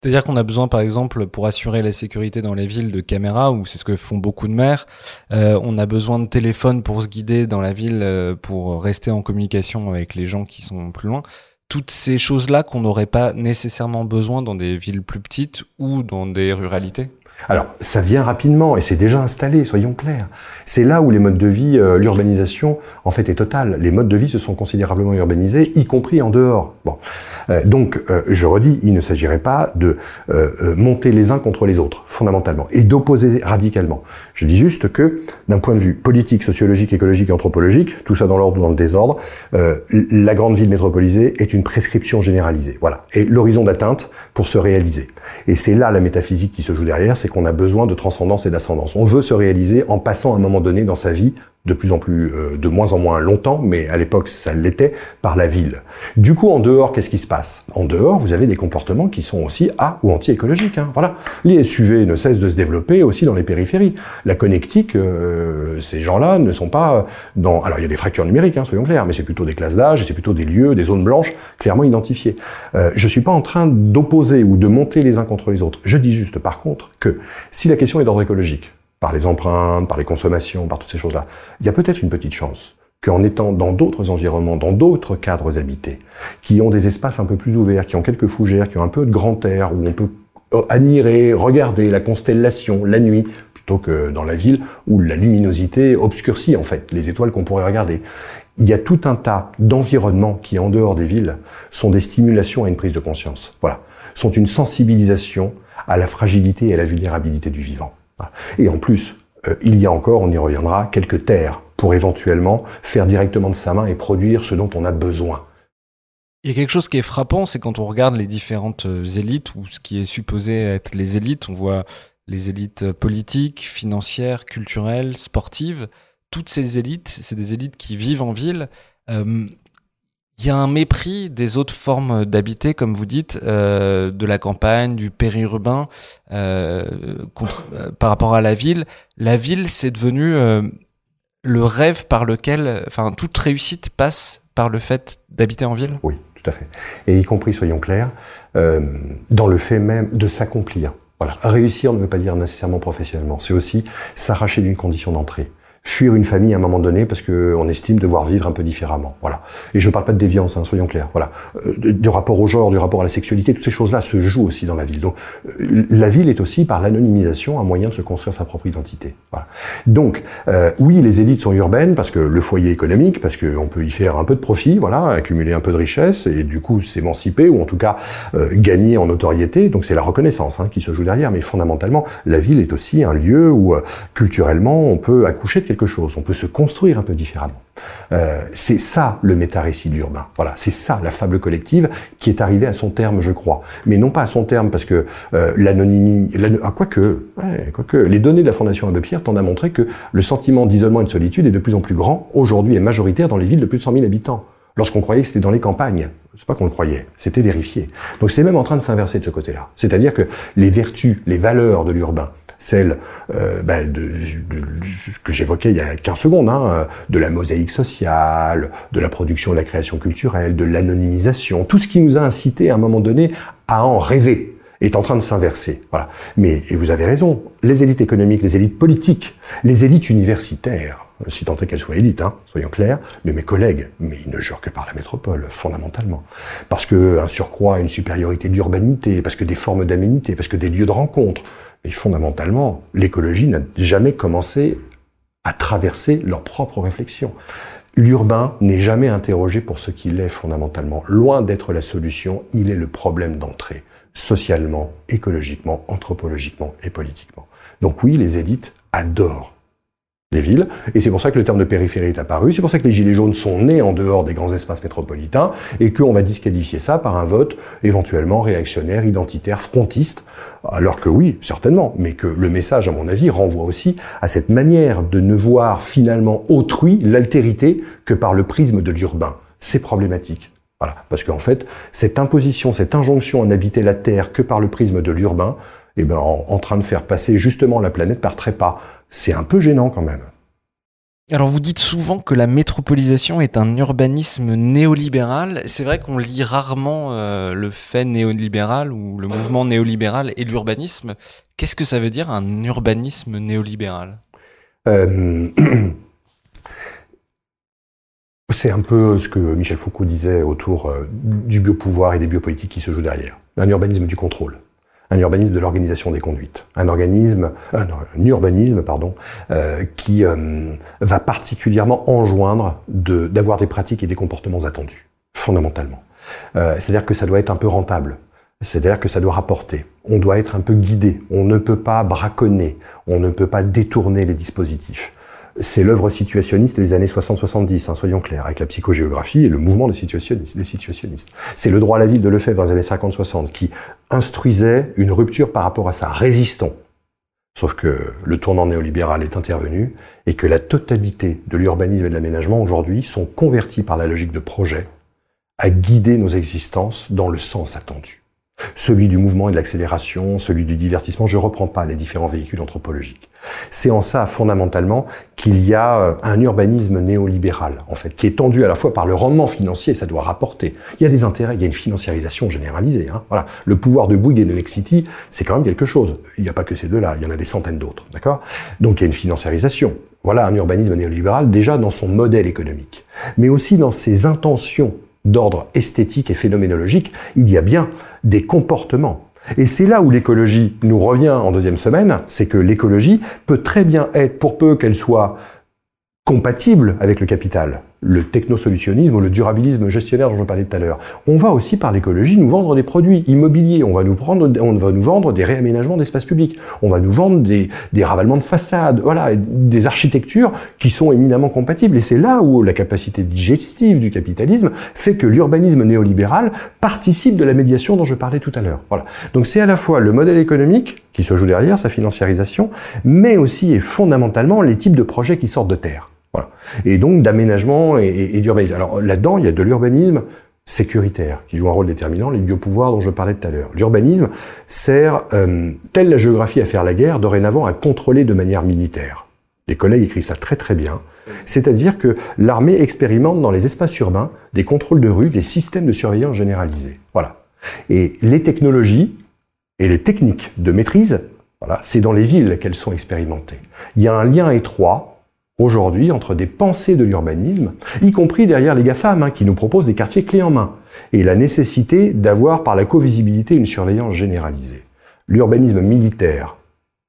C'est-à-dire qu'on a besoin, par exemple, pour assurer la sécurité dans les villes, de caméras, ou c'est ce que font beaucoup de maires. Euh, on a besoin de téléphones pour se guider dans la ville, euh, pour rester en communication avec les gens qui sont plus loin. Toutes ces choses-là qu'on n'aurait pas nécessairement besoin dans des villes plus petites ou dans des ruralités. Alors, ça vient rapidement et c'est déjà installé, soyons clairs. C'est là où les modes de vie, euh, l'urbanisation, en fait, est totale. Les modes de vie se sont considérablement urbanisés, y compris en dehors. Bon, euh, donc, euh, je redis, il ne s'agirait pas de monter les uns contre les autres, fondamentalement, et d'opposer radicalement. Je dis juste que, d'un point de vue politique, sociologique, écologique anthropologique, tout ça dans l'ordre ou dans le désordre, la grande ville métropolisée est une prescription généralisée. Voilà. Et l'horizon d'atteinte pour se réaliser. Et c'est là la métaphysique qui se joue derrière, qu'on a besoin de transcendance et d'ascendance. On veut se réaliser en passant à un moment donné dans sa vie de plus en plus, euh, de moins en moins longtemps, mais à l'époque ça l'était, par la ville. Du coup, en dehors, qu'est-ce qui se passe? En dehors, vous avez des comportements qui sont aussi a ou anti-écologiques. Hein, voilà. Les SUV ne cessent de se développer aussi dans les périphéries. La connectique, euh, ces gens-là ne sont pas dans... Alors il y a des fractures numériques, hein, soyons clairs, mais c'est plutôt des classes d'âge, c'est plutôt des lieux, des zones blanches clairement identifiées. Euh, je suis pas en train d'opposer ou de monter les uns contre les autres. Je dis juste par contre que si la question est d'ordre écologique, par les empreintes, par les consommations, par toutes ces choses-là, il y a peut-être une petite chance qu'en étant dans d'autres environnements, dans d'autres cadres habités, qui ont des espaces un peu plus ouverts, qui ont quelques fougères, qui ont un peu de grand air, où on peut euh, admirer, regarder la constellation la nuit, plutôt que dans la ville où la luminosité obscurcit en fait les étoiles qu'on pourrait regarder. Il y a tout un tas d'environnements qui, en dehors des villes, sont des stimulations à une prise de conscience. Voilà. Sont une sensibilisation à la fragilité et à la vulnérabilité du vivant. Et en plus, euh, il y a encore, on y reviendra, quelques terres pour éventuellement faire directement de sa main et produire ce dont on a besoin. Il y a quelque chose qui est frappant, c'est quand on regarde les différentes euh, élites, ou ce qui est supposé être les élites, on voit les élites politiques, financières, culturelles, sportives. Toutes ces élites, c'est des élites qui vivent en ville. Euh, il y a un mépris des autres formes d'habiter, comme vous dites, euh, de la campagne, du périurbain, euh, contre, euh, par rapport à la ville. La ville, c'est devenu euh, le rêve par lequel, enfin, toute réussite passe par le fait d'habiter en ville. Oui, tout à fait. Et y compris, soyons clairs, euh, dans le fait même de s'accomplir. Voilà. Réussir ne veut pas dire nécessairement professionnellement. C'est aussi s'arracher d'une condition d'entrée fuir une famille à un moment donné parce qu'on estime devoir vivre un peu différemment. Voilà. Et je ne parle pas de déviance, hein, soyons clairs. Voilà. Euh, du rapport au genre, du rapport à la sexualité, toutes ces choses-là se jouent aussi dans la ville. Donc, euh, la ville est aussi, par l'anonymisation, un moyen de se construire sa propre identité. Voilà. Donc, euh, oui, les élites sont urbaines parce que le foyer économique, parce qu'on peut y faire un peu de profit, voilà, accumuler un peu de richesse et du coup s'émanciper ou en tout cas gagner en notoriété. Donc, c'est la reconnaissance hein, qui se joue derrière. Mais fondamentalement, la ville est aussi un lieu où culturellement on peut accoucher quelque chose, on peut se construire un peu différemment. Euh, c'est ça le méta-récit de l'urbain. Voilà, c'est ça la fable collective qui est arrivée à son terme, je crois. Mais non pas à son terme parce que euh, l'anonymie, ah, quoique, ouais, les données de la Fondation Abbé Pierre tendent à montrer que le sentiment d'isolement et de solitude est de plus en plus grand aujourd'hui et majoritaire dans les villes de plus de 100 000 habitants. Lorsqu'on croyait que c'était dans les campagnes, c'est pas qu'on le croyait, c'était vérifié. Donc c'est même en train de s'inverser de ce côté-là. C'est-à-dire que les vertus, les valeurs de l'urbain, celle euh, bah, de, ce que j'évoquais il y a 15 secondes, hein, euh, de la mosaïque sociale, de la production de la création culturelle, de l'anonymisation, tout ce qui nous a incité à un moment donné à en rêver est en train de s'inverser. Voilà. Mais, et vous avez raison, les élites économiques, les élites politiques, les élites universitaires, si tant est qu'elles soient élites, hein, soyons clairs, mais mes collègues, mais ils ne jurent que par la métropole, fondamentalement. Parce que un surcroît, une supériorité d'urbanité, parce que des formes d'aménité, parce que des lieux de rencontre, mais fondamentalement, l'écologie n'a jamais commencé à traverser leur propre réflexion. L'urbain n'est jamais interrogé pour ce qu'il est fondamentalement. Loin d'être la solution, il est le problème d'entrée, socialement, écologiquement, anthropologiquement et politiquement. Donc oui, les élites adorent les villes. Et c'est pour ça que le terme de périphérie est apparu. C'est pour ça que les gilets jaunes sont nés en dehors des grands espaces métropolitains et qu'on va disqualifier ça par un vote éventuellement réactionnaire, identitaire, frontiste. Alors que oui, certainement, mais que le message, à mon avis, renvoie aussi à cette manière de ne voir finalement autrui, l'altérité, que par le prisme de l'urbain. C'est problématique. Voilà. Parce qu'en fait, cette imposition, cette injonction à n'habiter la Terre que par le prisme de l'urbain, eh ben, en, train de faire passer justement la planète par trépas. C'est un peu gênant quand même. Alors vous dites souvent que la métropolisation est un urbanisme néolibéral. C'est vrai qu'on lit rarement euh, le fait néolibéral ou le mouvement néolibéral et l'urbanisme. Qu'est-ce que ça veut dire un urbanisme néolibéral? Euh, C'est un peu ce que Michel Foucault disait autour euh, du biopouvoir et des biopolitiques qui se jouent derrière. Un urbanisme du contrôle un urbanisme de l'organisation des conduites, un organisme, un, urbanisme pardon, euh, qui euh, va particulièrement enjoindre d'avoir des pratiques et des comportements attendus, fondamentalement. Euh, C'est-à-dire que ça doit être un peu rentable. C'est-à-dire que ça doit rapporter. On doit être un peu guidé. On ne peut pas braconner. On ne peut pas détourner les dispositifs c'est l'œuvre situationniste des années 60-70, hein, soyons clairs, avec la psychogéographie et le mouvement des situationnistes. Des situationnistes. C'est le droit à la ville de Lefebvre dans les années 50-60 qui instruisait une rupture par rapport à ça. Résistons. Sauf que le tournant néolibéral est intervenu et que la totalité de l'urbanisme et de l'aménagement aujourd'hui sont convertis par la logique de projet à guider nos existences dans le sens attendu celui du mouvement et de l'accélération, celui du divertissement. Je reprends pas les différents véhicules anthropologiques. C'est en ça, fondamentalement, qu'il y a euh, un urbanisme néolibéral, en fait, qui est tendu à la fois par le rendement financier, ça doit rapporter. Il y a des intérêts, il y a une financiarisation généralisée. Hein. Voilà. Le pouvoir de Bouygues et de Lexity, c'est quand même quelque chose. Il n'y a pas que ces deux-là, il y en a des centaines d'autres, d'accord? Donc il y a une financiarisation. Voilà un urbanisme néolibéral déjà dans son modèle économique, mais aussi dans ses intentions d'ordre esthétique et phénoménologique, il y a bien des comportements. Et c'est là où l'écologie nous revient en deuxième semaine, c'est que l'écologie peut très bien être, pour peu qu'elle soit compatible avec le capital, le technosolutionnisme ou le durabilisme gestionnaire dont je parlais tout à l'heure. On va aussi par l'écologie nous vendre des produits immobiliers, on va nous prendre, on va nous vendre des réaménagements d'espaces publics, on va nous vendre des, des ravalements de façades, voilà, des architectures qui sont éminemment compatibles. Et c'est là où la capacité digestive du capitalisme fait que l'urbanisme néolibéral participe de la médiation dont je parlais tout à l'heure. Voilà. Donc c'est à la fois le modèle économique qui se joue derrière, sa financiarisation, mais aussi et fondamentalement les types de projets qui sortent de terre. Voilà. Et donc d'aménagement et, d'urbanisme. Alors là-dedans, il y a de l'urbanisme sécuritaire, qui joue un rôle déterminant, les biopouvoirs dont je parlais tout à l'heure. L'urbanisme sert, euh, telle la géographie à faire la guerre, dorénavant à contrôler de manière militaire. Les collègues écrivent ça très très bien. C'est-à-dire que l'armée expérimente dans les espaces urbains des contrôles de rue, des systèmes de surveillance généralisés. Voilà. Et les technologies et les techniques de maîtrise, voilà, c'est dans les villes qu'elles sont expérimentées. Il y a un lien étroit aujourd'hui entre des pensées de l'urbanisme, y compris derrière les GAFAM, hein, qui nous proposent des quartiers clés en main, et la nécessité d'avoir par la co-visibilité une surveillance généralisée. L'urbanisme militaire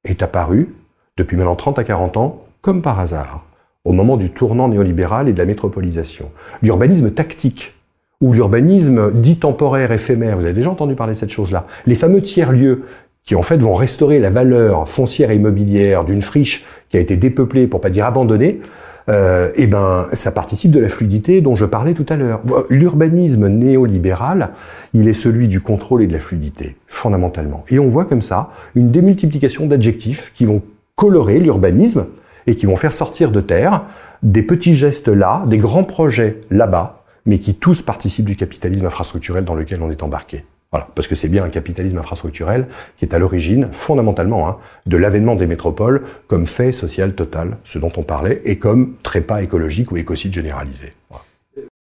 est apparu, depuis maintenant 30 à 40 ans, comme par hasard, au moment du tournant néolibéral et de la métropolisation. L'urbanisme tactique, ou l'urbanisme dit temporaire, éphémère, vous avez déjà entendu parler de cette chose-là. Les fameux tiers-lieux qui en fait vont restaurer la valeur foncière et immobilière d'une friche qui a été dépeuplée, pour pas dire abandonnée, euh, eh ben, ça participe de la fluidité dont je parlais tout à l'heure. L'urbanisme néolibéral, il est celui du contrôle et de la fluidité, fondamentalement. Et on voit comme ça une démultiplication d'adjectifs qui vont colorer l'urbanisme et qui vont faire sortir de terre des petits gestes là, des grands projets là-bas, mais qui tous participent du capitalisme infrastructurel dans lequel on est embarqué. Voilà, parce que c'est bien un capitalisme infrastructurel qui est à l'origine, fondamentalement, hein, de l'avènement des métropoles comme fait social total, ce dont on parlait, et comme trépas écologique ou écocide généralisé.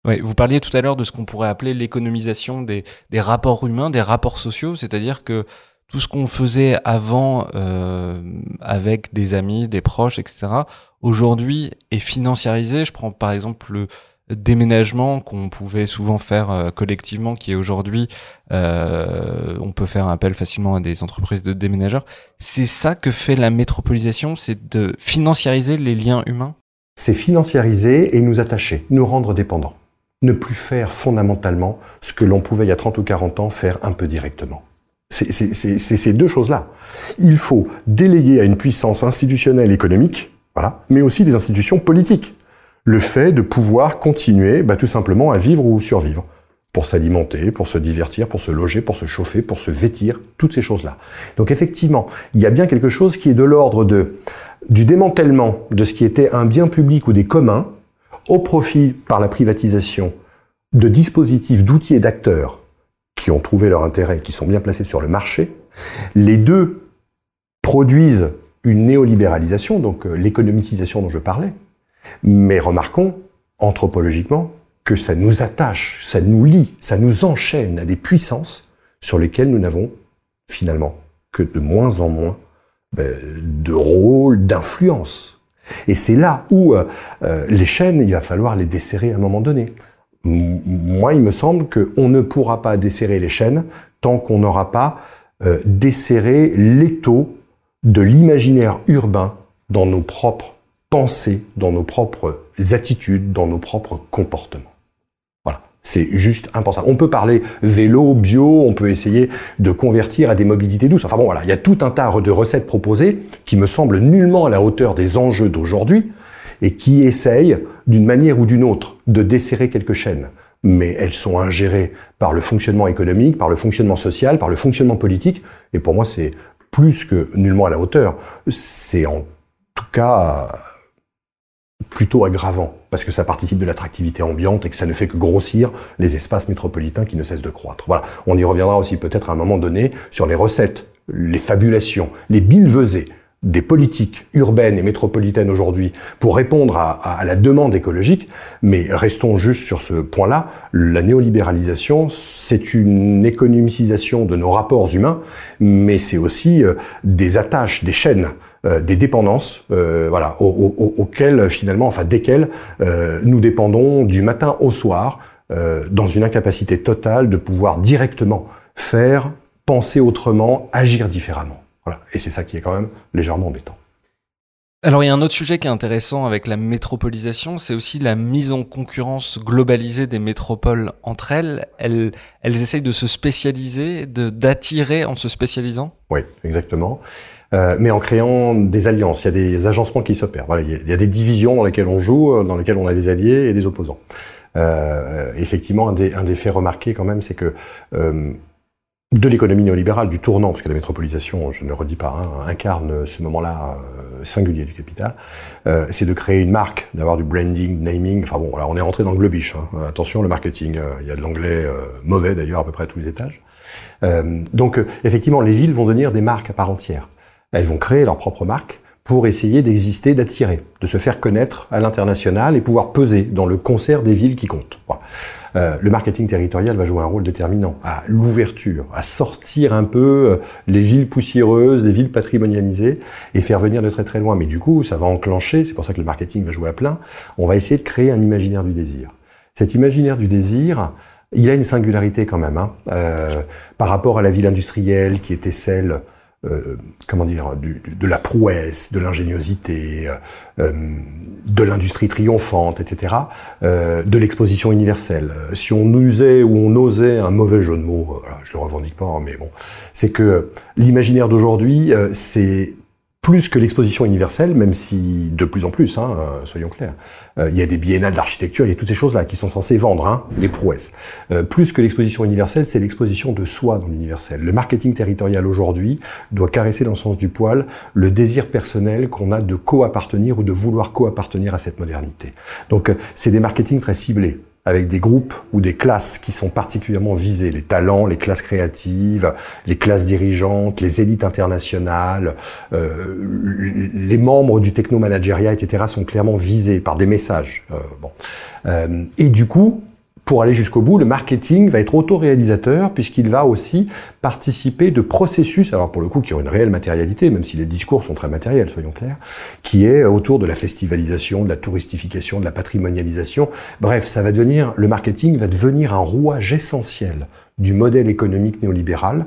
Vous parliez tout à l'heure de ce qu'on pourrait appeler l'économisation des, des, rapports humains, des rapports sociaux, c'est-à-dire que tout ce qu'on faisait avant euh, avec des amis, des proches, etc., aujourd'hui est financiarisé. Je prends par exemple le, déménagement qu'on pouvait souvent faire euh, collectivement, qui est aujourd'hui, euh, on peut faire appel facilement à des entreprises de déménageurs. C'est ça que fait la métropolisation, c'est de financiariser les liens humains? C'est financiariser et nous attacher, nous rendre dépendants. Ne plus faire fondamentalement ce que l'on pouvait il y a 30 ou 40 ans faire un peu directement. C'est ces deux choses-là. Il faut déléguer à une puissance institutionnelle économique, voilà, mais aussi des institutions politiques le fait de pouvoir continuer bah, tout simplement à vivre ou survivre, pour s'alimenter, pour se divertir, pour se loger, pour se chauffer, pour se vêtir, toutes ces choses-là. Donc effectivement, il y a bien quelque chose qui est de l'ordre du démantèlement de ce qui était un bien public ou des communs au profit par la privatisation de dispositifs, d'outils et d'acteurs qui ont trouvé leur intérêt, qui sont bien placés sur le marché. Les deux produisent une néolibéralisation, donc euh, l'économicisation dont je parlais, mais remarquons, anthropologiquement, que ça nous attache, ça nous lie, ça nous enchaîne à des puissances sur lesquelles nous n'avons finalement que de moins en moins ben, de rôle, d'influence. Et c'est là où euh, euh, les chaînes, il va falloir les desserrer à un moment donné. moi, il me semble qu'on ne pourra pas desserrer les chaînes tant qu'on n'aura pas euh, desserrer l'étau de l'imaginaire urbain dans nos propres pensées, dans nos propres attitudes, dans nos propres comportements. Voilà, c'est juste impensable. On peut parler vélo, bio, on peut essayer de convertir à des mobilités douces. Enfin bon, voilà, il y a tout un tas de recettes proposées qui me semblent nullement à la hauteur des enjeux d'aujourd'hui et qui essayent, d'une manière ou d'une autre, de desserrer quelques chaînes. Mais elles sont ingérées par le fonctionnement économique, par le fonctionnement social, par le fonctionnement politique. Et pour moi, c'est plus que nullement à la hauteur. C'est en tout cas plutôt aggravant, parce que ça participe de l'attractivité ambiante et que ça ne fait que grossir les espaces métropolitains qui ne cessent de croître. Voilà, on y reviendra aussi peut-être à un moment donné sur les recettes, les fabulations, les billevesées des politiques urbaines et métropolitaines aujourd'hui pour répondre à, la demande écologique, mais restons juste sur ce point-là, la néolibéralisation, c'est une économicisation de nos rapports humains, mais c'est aussi euh, des attaches, des chaînes, euh, des dépendances, euh, voilà, auxquelles finalement, enfin desquelles nous dépendons du matin au soir, dans une incapacité totale de pouvoir directement faire, penser autrement, agir différemment. Et c'est ça qui est quand même légèrement embêtant. Alors il y a un autre sujet qui est intéressant avec la métropolisation, c'est aussi la mise en concurrence globalisée des métropoles entre elles. Elles, elles essayent de se spécialiser, de d'attirer en se spécialisant? Oui, exactement. Euh, mais en créant des alliances, il y a des agencements qui s'opèrent. Voilà, il y a des divisions dans lesquelles on joue, euh, dans lesquelles on a des alliés et des opposants. Euh, effectivement, un des, faits remarqués quand même, c'est que de l'économie néolibérale, du tournant, parce que la métropolisation, je ne le redis pas, hein, incarne ce moment-là singulier du capital, c'est de créer une marque, d'avoir du branding, naming, enfin bon, là on est rentré dans le globish, hein. attention le marketing, il y a de l'anglais mauvais d'ailleurs à peu près à tous les étages. donc effectivement, les villes vont devenir des marques à part entière. Elles vont créer leur propre marque, pour essayer d'exister, d'attirer, de se faire connaître à l'international et pouvoir peser dans le concert des villes qui comptent. Euh, le marketing territorial va jouer un rôle déterminant à l'ouverture, à sortir un peu euh, les villes poussiéreuses, les villes patrimonialisées et faire venir de très très loin. Mais du coup, ça va enclencher, c'est pour ça que le marketing va jouer à plein, on va essayer de créer un imaginaire du désir. Cet imaginaire du désir, il a une singularité quand même, hein, euh, par rapport à la ville industrielle qui était celle euh, comment dire, du, de la prouesse, de l'ingéniosité, euh, euh, de l'industrie triomphante, etc., de l'exposition universelle. Si on usait ou on osait un mauvais jeu de mots, je le revendique pas, hein, mais bon, c'est que l'imaginaire d'aujourd'hui, c'est plus que l'exposition universelle, même si de plus en plus, hein, euh, soyons clairs, euh, il y a des biennales d'architecture, il y a toutes ces choses-là qui sont censées vendre hein, les prouesses. Euh, plus que l'exposition universelle, c'est l'exposition de soi dans l'universel. Le marketing territorial aujourd'hui doit caresser dans le sens du poil le désir personnel qu'on a de co-appartenir ou de vouloir co-appartenir à cette modernité. Donc c'est des marketing très ciblés avec des groupes ou des classes qui sont particulièrement visées, les talents, les classes créatives, les classes dirigeantes, les élites internationales, euh, les membres du techno-managériat, etc. sont clairement visés par des messages. Euh, bon. Euh, et du coup, pour aller jusqu'au bout, le marketing va être autoréalisateur puisqu'il va aussi participer de processus, alors pour le coup qui ont une réelle matérialité, même si les discours sont très matériels, soyons clairs, qui est autour de la festivalisation, de la touristification, de la patrimonialisation. Bref, ça va devenir, le marketing va devenir un rouage essentiel du modèle économique néolibéral,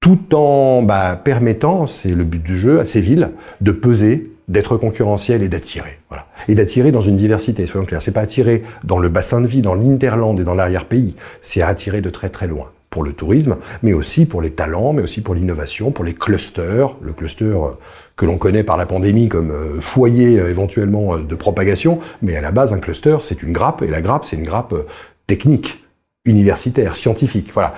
tout en bah, permettant, c'est le but du jeu, à ces villes de peser d'être concurrentiel et d'attirer. Voilà. Et d'attirer dans une diversité, soyons clairs. C'est pas attirer dans le bassin de vie, dans l'interland et dans l'arrière-pays. C'est attirer de très très loin. Pour le tourisme, mais aussi pour les talents, mais aussi pour l'innovation, pour les clusters. Le cluster euh, que l'on connaît par la pandémie comme euh, foyer euh, éventuellement de propagation. Mais à la base, un cluster, c'est une grappe. Et la grappe, c'est une grappe technique universitaire, scientifique, voilà,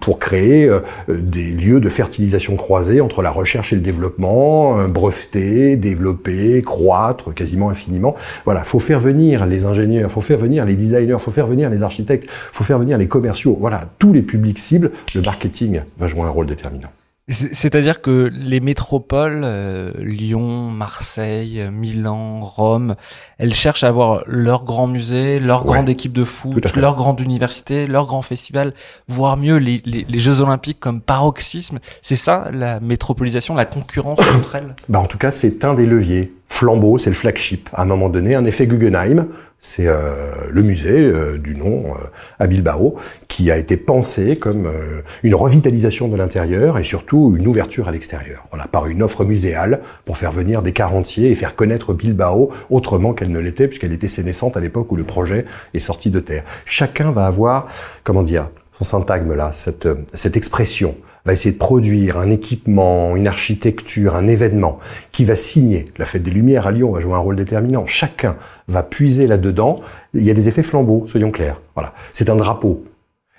pour créer euh, des lieux de fertilisation croisée entre la recherche et le développement, breveter, développer, croître quasiment infiniment. Voilà, faut faire venir les ingénieurs, faut faire venir les designers, faut faire venir les architectes, faut faire venir les commerciaux. Voilà, tous les publics cibles, le marketing va jouer un rôle déterminant. C'est-à-dire que les métropoles, euh, Lyon, Marseille, Milan, Rome, elles cherchent à avoir leur grand musée, leur grande équipe de foot, leur grande université, leur grand festival, voire mieux les, les, Jeux olympiques comme paroxysme. C'est ça la métropolisation, la concurrence entre elles? Bah En tout cas, c'est un des leviers flambeau, c'est le flagship. À un moment donné, un effet Guggenheim, c'est euh, le musée euh, du nom euh, à Bilbao, qui a été pensé comme une revitalisation de l'intérieur et surtout une ouverture à l'extérieur. Voilà, par une offre muséale pour faire venir des quarantiers et faire connaître Bilbao autrement qu'elle ne l'était, puisqu'elle était sénescente à l'époque où le projet est sorti de terre. Chacun va avoir, comment dire, son syntagme là, cette, cette expression va essayer de produire un équipement, une architecture, un événement qui va signer. La fête des Lumières à Lyon va jouer un rôle déterminant. Chacun va puiser là-dedans. Il y a des effets flambeaux, soyons clairs. Voilà. C'est un drapeau.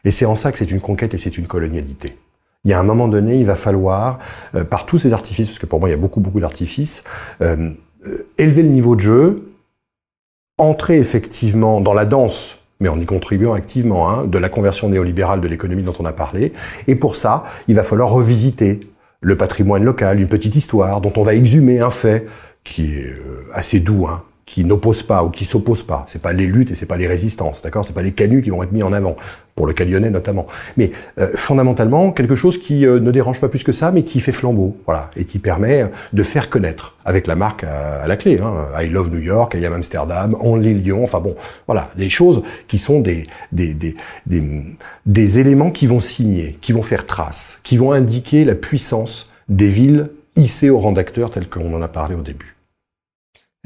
Et c'est en ça que c'est une conquête et c'est une colonialité. Il y a un moment donné, il va falloir, euh, par tous ces artifices, parce que pour moi il y a beaucoup beaucoup d'artifices, euh, euh, élever le niveau de jeu, entrer effectivement dans la danse mais en y contribuant activement, hein, de la conversion néolibérale de l'économie dont on a parlé. Et pour ça, il va falloir revisiter le patrimoine local, une petite histoire dont on va exhumer un fait qui est euh, assez doux, hein, qui n'oppose pas ou qui s'oppose pas. C'est pas les luttes et c'est pas les résistances, d'accord? C'est pas les canuts qui vont être mis en avant pour le Calyonnais notamment. Mais euh, fondamentalement quelque chose qui euh, ne dérange pas plus que ça, mais qui fait flambeau, voilà, et qui permet de faire connaître avec la marque à, la clé. Hein, I love New York, I am Amsterdam, Only Lyon. Enfin bon, voilà, des choses qui sont des des, des des des éléments qui vont signer, qui vont faire trace, qui vont indiquer la puissance des villes hissées au rang d'acteurs tel qu'on en a parlé au début.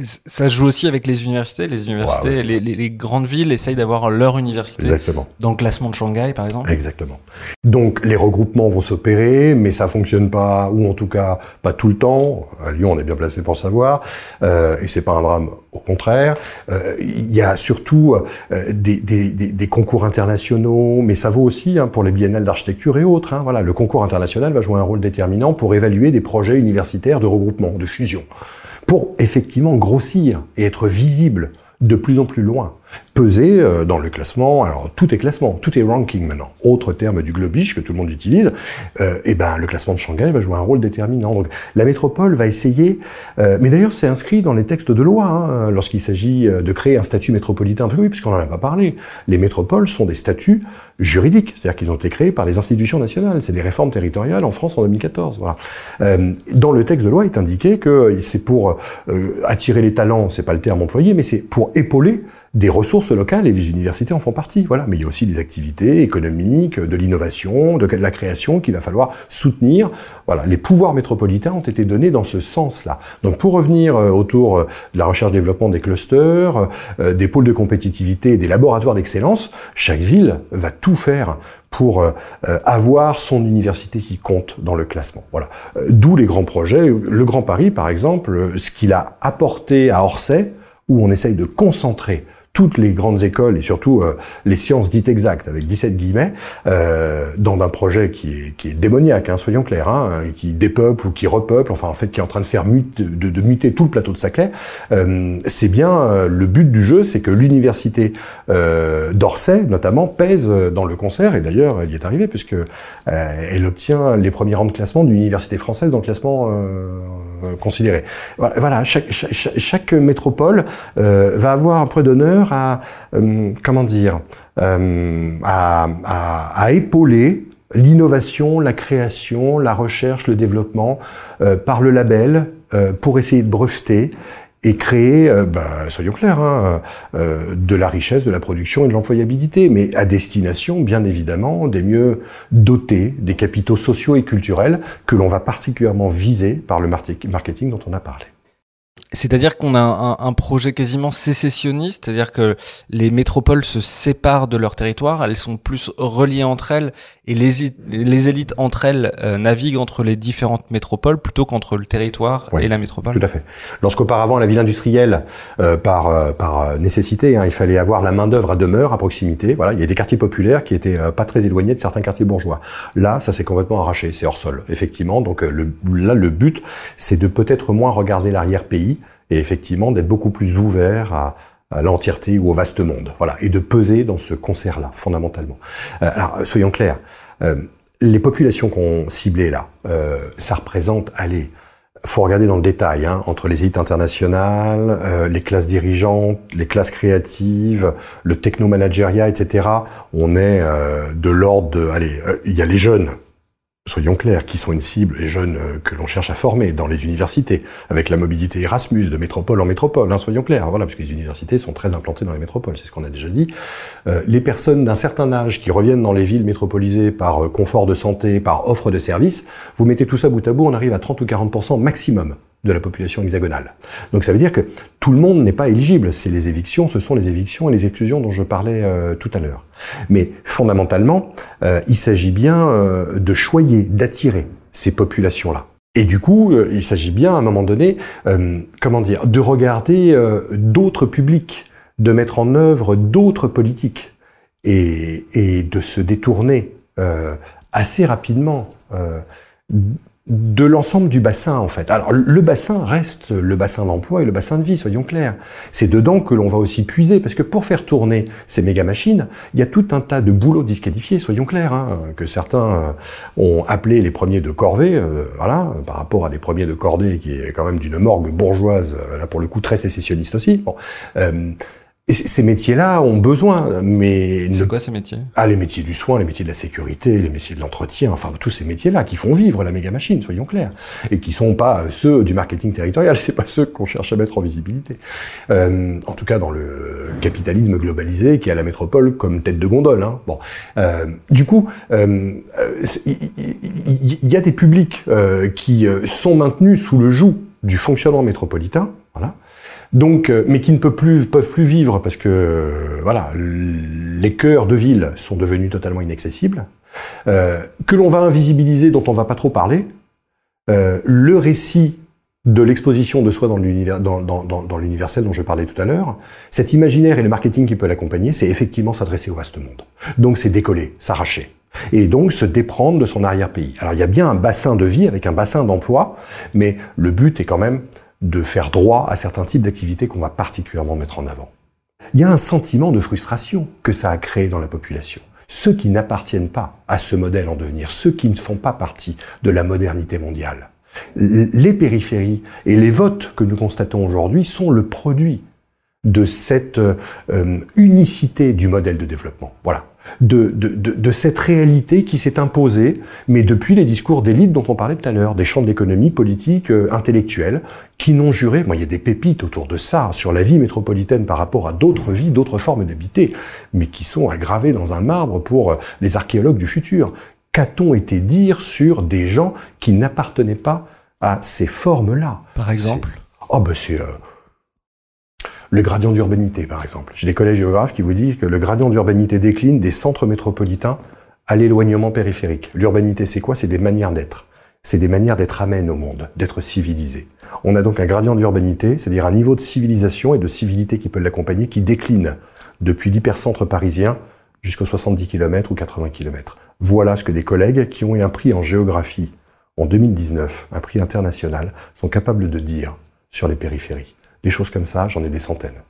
Ça se joue aussi avec les universités. Les universités, Les, les, les, grandes villes essayent d'avoir leur université Exactement. dans le classement de Shanghai, par exemple. Exactement. Donc les regroupements vont s'opérer, mais ça fonctionne pas, ou en tout cas pas tout le temps. À Lyon, on est bien placé pour savoir, euh, et c'est pas un drame. Au contraire, euh, il y a surtout euh, des, des, des, des, concours internationaux, mais ça vaut aussi hein, pour les biennales d'architecture et autres. Hein, voilà, le concours international va jouer un rôle déterminant pour évaluer des projets universitaires de regroupement, de fusion pour effectivement grossir et être visible de plus en plus loin peser euh, dans le classement. Alors tout est classement, tout est ranking maintenant. Autre terme du globish que tout le monde utilise. Euh, et ben le classement de Shanghai va jouer un rôle déterminant. Donc la métropole va essayer. Euh, mais d'ailleurs c'est inscrit dans les textes de loi hein, lorsqu'il s'agit euh, de créer un statut métropolitain. Oui, puisqu'on n'en a pas parlé. Les métropoles sont des statuts juridiques, c'est-à-dire qu'ils ont été créés par les institutions nationales. C'est des réformes territoriales en France en 2014. Voilà. Euh, dans le texte de loi, est indiqué que c'est pour attirer les talents. C'est pas le terme employé, mais c'est pour épauler des ressources locales et les universités en font partie. Voilà. Mais il y a aussi des activités économiques, de l'innovation, de la création qu'il va falloir soutenir. Voilà. Les pouvoirs métropolitains ont été donnés dans ce sens-là. Donc pour revenir euh, autour euh, de la recherche-développement des clusters, euh, des pôles de compétitivité, des laboratoires d'excellence, chaque ville va tout faire pour avoir son université qui compte dans le classement. Voilà. D'où les grands projets. Le Grand Paris, par exemple, ce qu'il a apporté à Orsay, où on essaye de concentrer toutes les grandes écoles et surtout euh, les sciences dites exactes avec 17 guillemets euh, dans un projet qui est, qui est démoniaque, hein, soyons clairs, hein, qui dépeuple ou qui repeuple, enfin en fait qui est en train de faire mute, de, de, muter tout le plateau de Saclay. Euh, c'est bien euh, le but du jeu, c'est que l'université euh, d'Orsay notamment pèse dans le concert et d'ailleurs elle y est arrivée puisque elle obtient les premiers rangs de classement d'une université française dans le classement considéré. Voilà, chaque, chaque, chaque métropole va avoir un point d'honneur à, euh, comment dire, euh, à, épauler l'innovation, la création, la recherche, le développement euh, par le label pour essayer de breveter et créer, bah, soyons clairs, hein, de la richesse, de la production et de l'employabilité, mais à destination, bien évidemment, des mieux dotés, des capitaux sociaux et culturels que l'on va particulièrement viser par le marketing dont on a parlé. C'est-à-dire qu'on a un, un, projet quasiment sécessionniste, c'est-à-dire que les métropoles se séparent de leur territoire, elles sont plus reliées entre elles et les, les élites entre elles euh, naviguent entre les différentes métropoles plutôt qu'entre le territoire et la métropole. Tout à fait. Lorsqu'auparavant la ville industrielle, euh, par, euh, par nécessité, hein, il fallait avoir la main d'œuvre à demeure, à proximité. Voilà, il y a des quartiers populaires qui étaient pas très éloignés de certains quartiers bourgeois. Là, ça s'est complètement arraché, c'est hors sol, effectivement. Donc le, là, le but, c'est de peut-être moins regarder l'arrière-pays et effectivement d'être beaucoup plus ouvert à, l'entièreté ou au vaste monde. Voilà, et de peser dans ce concert-là, fondamentalement. Euh, alors, soyons clairs, euh, les populations qu'on ciblait là, euh, ça représente, allez, faut regarder dans le détail, hein, entre les élites internationales, les classes dirigeantes, les classes créatives, le techno-managériat, etc. On est de l'ordre de, allez, il y a les jeunes, soyons clairs, qui sont une cible, les jeunes euh, que l'on cherche à former dans les universités, avec la mobilité Erasmus de métropole en métropole, hein, soyons clairs, voilà, parce que les universités sont très implantées dans les métropoles, c'est ce qu'on a déjà dit. Euh, les personnes d'un certain âge qui reviennent dans les villes métropolisées par euh, confort de santé, par offre de services, vous mettez tout ça bout à bout, on arrive à 30 ou 40% maximum de la population hexagonale. Donc ça veut dire que tout le monde n'est pas éligible. C'est les évictions, ce sont les évictions et les exclusions dont je parlais euh, tout à l'heure. Mais fondamentalement, euh, il s'agit bien euh, de choyer, d'attirer ces populations-là. Et du coup, il s'agit bien à un moment donné, comment dire, de regarder d'autres publics, de mettre en œuvre d'autres politiques et, et, de se détourner assez rapidement de l'ensemble du bassin en fait. Alors le bassin reste le bassin d'emploi et le bassin de vie, soyons clairs. C'est dedans que l'on va aussi puiser, parce que pour faire tourner ces méga machines, il y a tout un tas de boulots disqualifiés, soyons clairs, hein, que certains euh, ont appelé les premiers de corvée, euh, voilà, par rapport à des premiers de cordée qui est quand même d'une morgue bourgeoise, euh, là pour le coup très sécessionniste aussi. Bon, ces métiers-là ont besoin, mais... C'est quoi ces métiers? Ah, les métiers du soin, les métiers de la sécurité, les métiers de l'entretien, enfin tous ces métiers-là qui font vivre la méga machine, soyons clairs, et qui sont pas ceux du marketing territorial, c'est pas ceux qu'on cherche à mettre en visibilité. Euh, en tout cas, dans le capitalisme globalisé qui a la métropole comme tête de gondole. Hein. Bon, euh, du coup, euh, il y, a des publics euh, qui euh, sont maintenus sous le joug du fonctionnement métropolitain, voilà donc, euh, mais qui ne peuvent plus, peuvent plus vivre parce que euh, voilà, les cœurs de ville sont devenus totalement inaccessibles, euh, que l'on va invisibiliser, dont on va pas trop parler. le récit de l'exposition de soi dans l'universel dont je parlais tout à l'heure, cet imaginaire et le marketing qui peut l'accompagner, c'est effectivement s'adresser au vaste monde. Donc c'est décoller, s'arracher. Et donc se déprendre de son arrière-pays. Alors il y a bien un bassin de vie avec un bassin d'emploi, mais le but est quand même de faire droit à certains types d'activités qu'on va particulièrement mettre en avant. Il y a un sentiment de frustration que ça a créé dans la population. Ceux qui n'appartiennent pas à ce modèle en devenir, ceux qui ne font pas partie de la modernité mondiale. Les périphéries et les votes que nous constatons aujourd'hui sont le produit de cette euh, unicité du modèle de développement. Voilà de, de, de, cette réalité qui s'est imposée, mais depuis les discours d'élite dont on parlait tout à l'heure, des champs de l'économie politique, euh, intellectuelle, qui n'ont juré, moi il y a des pépites autour de ça, sur la vie métropolitaine par rapport à d'autres vies, d'autres formes d'habiter, mais qui sont aggravées dans un marbre pour euh, les archéologues du futur. Qu'a-t-on été dire sur des gens qui n'appartenaient pas à ces formes-là? Par exemple? Oh ben c'est... Euh, le gradient d'urbanité, par exemple. J'ai des collègues géographes qui vous disent que le gradient d'urbanité décline des centres métropolitains à l'éloignement périphérique. L'urbanité, c'est quoi? C'est des manières d'être. C'est des manières d'être amène au monde, d'être civilisé. On a donc un gradient d'urbanité, c'est-à-dire un niveau de civilisation et de civilité qui peut l'accompagner, qui décline depuis l'hypercentre parisien jusqu'aux 70 km ou 80 km. Voilà ce que des collègues qui ont eu un prix en géographie en 2019, un prix international, sont capables de dire sur les périphéries. Des choses comme ça, j'en ai des centaines.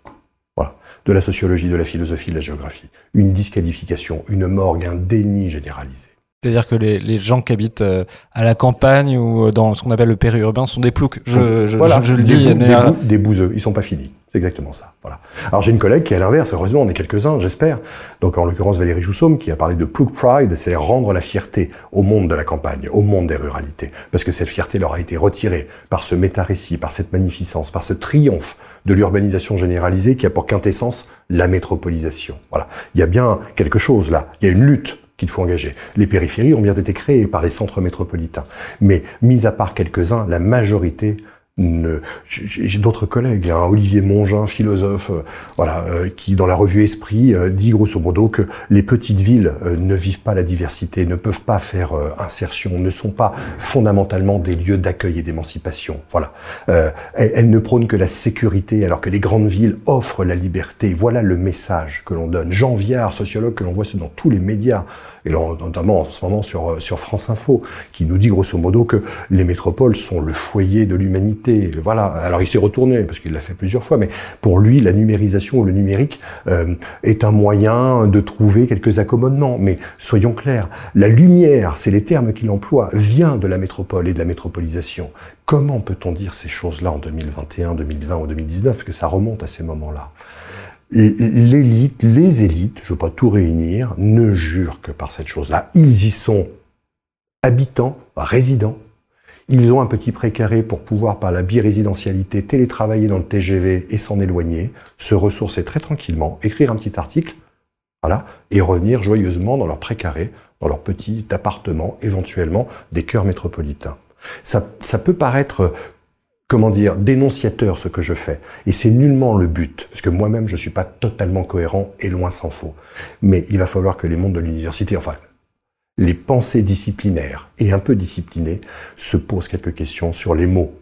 Voilà. De la sociologie, de la philosophie, de la géographie. Une disqualification, une morgue, un déni généralisé. C'est-à-dire que les, les, gens qui habitent euh, à la campagne ou dans ce qu'on appelle le périurbain sont des ploucs. Je, je, je, le dis. des, euh, des bouseux, ils sont pas finis. C'est exactement ça. Voilà. Alors j'ai une collègue qui est à l'inverse. Heureusement, on est quelques-uns, j'espère. Donc en l'occurrence Valérie Joussaume qui a parlé de plouk pride, c'est rendre la fierté au monde de la campagne, au monde des ruralités, parce que cette fierté leur a été retirée par ce méta-récit, par cette magnificence, par ce triomphe de l'urbanisation généralisée qui a pour quintessence la métropolisation. Voilà. Il y a bien quelque chose là. Il y a une lutte qu'il faut engager. Les périphéries ont bien été créées par les centres métropolitains. Mais, mis à part quelques-uns, la majorité j'ai d'autres collègues, hein, Olivier Mongin, philosophe, euh, voilà, euh, qui dans la revue Esprit euh, dit grosso modo que les petites villes ne vivent pas la diversité, ne peuvent pas faire insertion, ne sont pas fondamentalement des lieux d'accueil et d'émancipation. Voilà, elles, ne prônent que la sécurité, alors que les grandes villes offrent la liberté. Voilà le message que l'on donne. Jean Viard, sociologue que l'on voit dans tous les médias, et notamment en ce moment sur sur France Info, qui nous dit grosso modo que les métropoles sont le foyer de l'humanité voilà. Alors il s'est retourné parce qu'il l'a fait plusieurs fois, mais pour lui, la numérisation ou le numérique euh, est un moyen de trouver quelques accommodements. Mais soyons clairs, la lumière, c'est les termes qu'il emploie, vient de la métropole et de la métropolisation. Comment peut-on dire ces choses-là en 2021, 2020 ou 2019 que ça remonte à ces moments-là? L'élite, les élites, je ne veux pas tout réunir, ne jurent que par cette chose-là. Ils y sont habitants, résidents. Ils ont un petit précaré pour pouvoir, par la birésidentialité, télétravailler dans le TGV et s'en éloigner, se ressourcer très tranquillement, écrire un petit article, voilà, et revenir joyeusement dans leur précaré, dans leur petit appartement, éventuellement des cœurs métropolitains. Ça, ça peut paraître comment dire, dénonciateur ce que je fais. Et c'est nullement le but, parce que moi-même je ne suis pas totalement cohérent et loin s'en faut. Mais il va falloir que les mondes de l'université, enfin, les pensées disciplinaires et un peu disciplinées, se posent quelques questions sur les mots.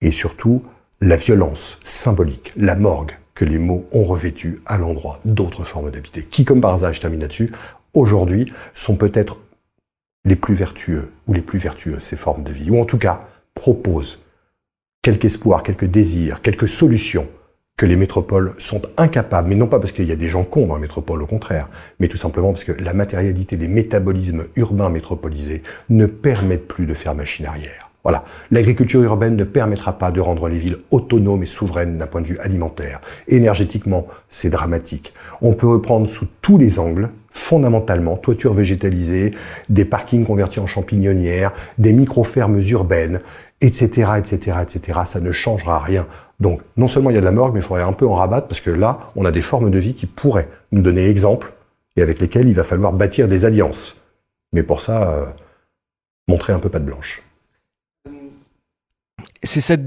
Et surtout, la violence symbolique, la morgue que les mots ont revêtue à l'endroit d'autres formes d'habiter, qui, comme par hasard, je termine là-dessus, aujourd'hui sont peut-être les plus vertueux ou les plus vertueuses, ces formes de vie, ou en tout cas proposent quelque espoir, quelques désirs, quelques solutions que les métropoles sont incapables, mais non pas parce qu'il y a des gens cons dans les métropoles, au contraire, mais tout simplement parce que la matérialité des métabolismes urbains métropolisés ne permettent plus de faire machine arrière. Voilà. L'agriculture urbaine ne permettra pas de rendre les villes autonomes et souveraines d'un point de vue alimentaire. Énergétiquement, c'est dramatique. On peut reprendre sous tous les angles, fondamentalement, toitures végétalisées, des parkings convertis en champignonnières, des micro-fermes urbaines, etc., etc., etc. Ça ne changera rien. Donc, non seulement il y a de la morgue, mais il faudrait un peu en rabattre parce que là, on a des formes de vie qui pourraient nous donner exemple et avec lesquelles il va falloir bâtir des alliances. Mais pour ça, euh, montrer un peu pas de blanche. C'est cette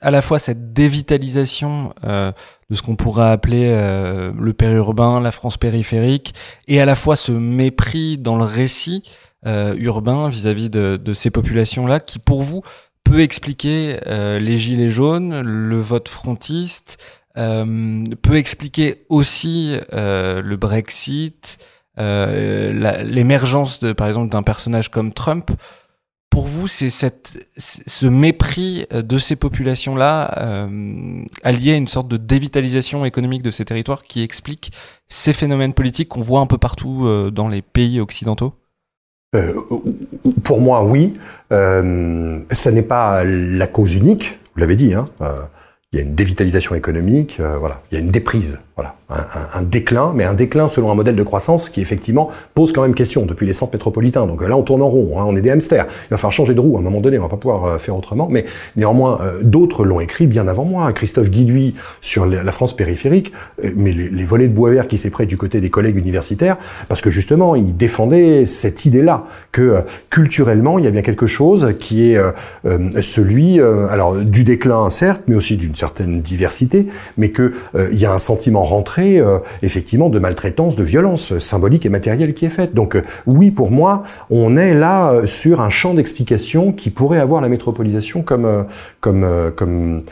à la fois cette dévitalisation euh, de ce qu'on pourrait appeler euh, le périurbain, la France périphérique, et à la fois ce mépris dans le récit urbain vis-à-vis de, de, ces populations-là, qui pour vous peut expliquer euh, les gilets jaunes, le vote frontiste, euh, peut expliquer aussi euh, le Brexit, l'émergence, par exemple, d'un personnage comme Trump. Pour vous, c'est cette, ce mépris de ces populations-là, allié à une sorte de dévitalisation économique de ces territoires, qui explique ces phénomènes politiques qu'on voit un peu partout dans les pays occidentaux? Euh, pour moi, oui. Euh, ça n'est pas la cause unique, vous l'avez dit. Hein, euh, il y a une dévitalisation économique, euh, voilà, il y a une déprise, voilà, un, un, déclin, mais un déclin selon un modèle de croissance qui effectivement pose quand même question depuis les centres métropolitains. Donc là, on tourne en rond, hein, on est des hamsters. Il va falloir changer de roue à un moment donné, on va pas pouvoir euh, faire autrement. Mais néanmoins, euh, d'autres l'ont écrit bien avant moi. Christophe Guiduy sur la France périphérique, mais les, les, volets de bois vert qui s'est prêt du côté des collègues universitaires, parce que justement, il défendait cette idée-là que culturellement, il y a bien quelque chose qui est celui, alors du déclin certes, mais aussi d'une certaine diversité, mais qu'il euh, y a un sentiment rentré, euh, effectivement, de maltraitance, de violence symbolique et matérielle qui est faite. Donc euh, oui, pour moi, on est là sur un champ d'explication qui pourrait avoir la métropolisation comme comme comme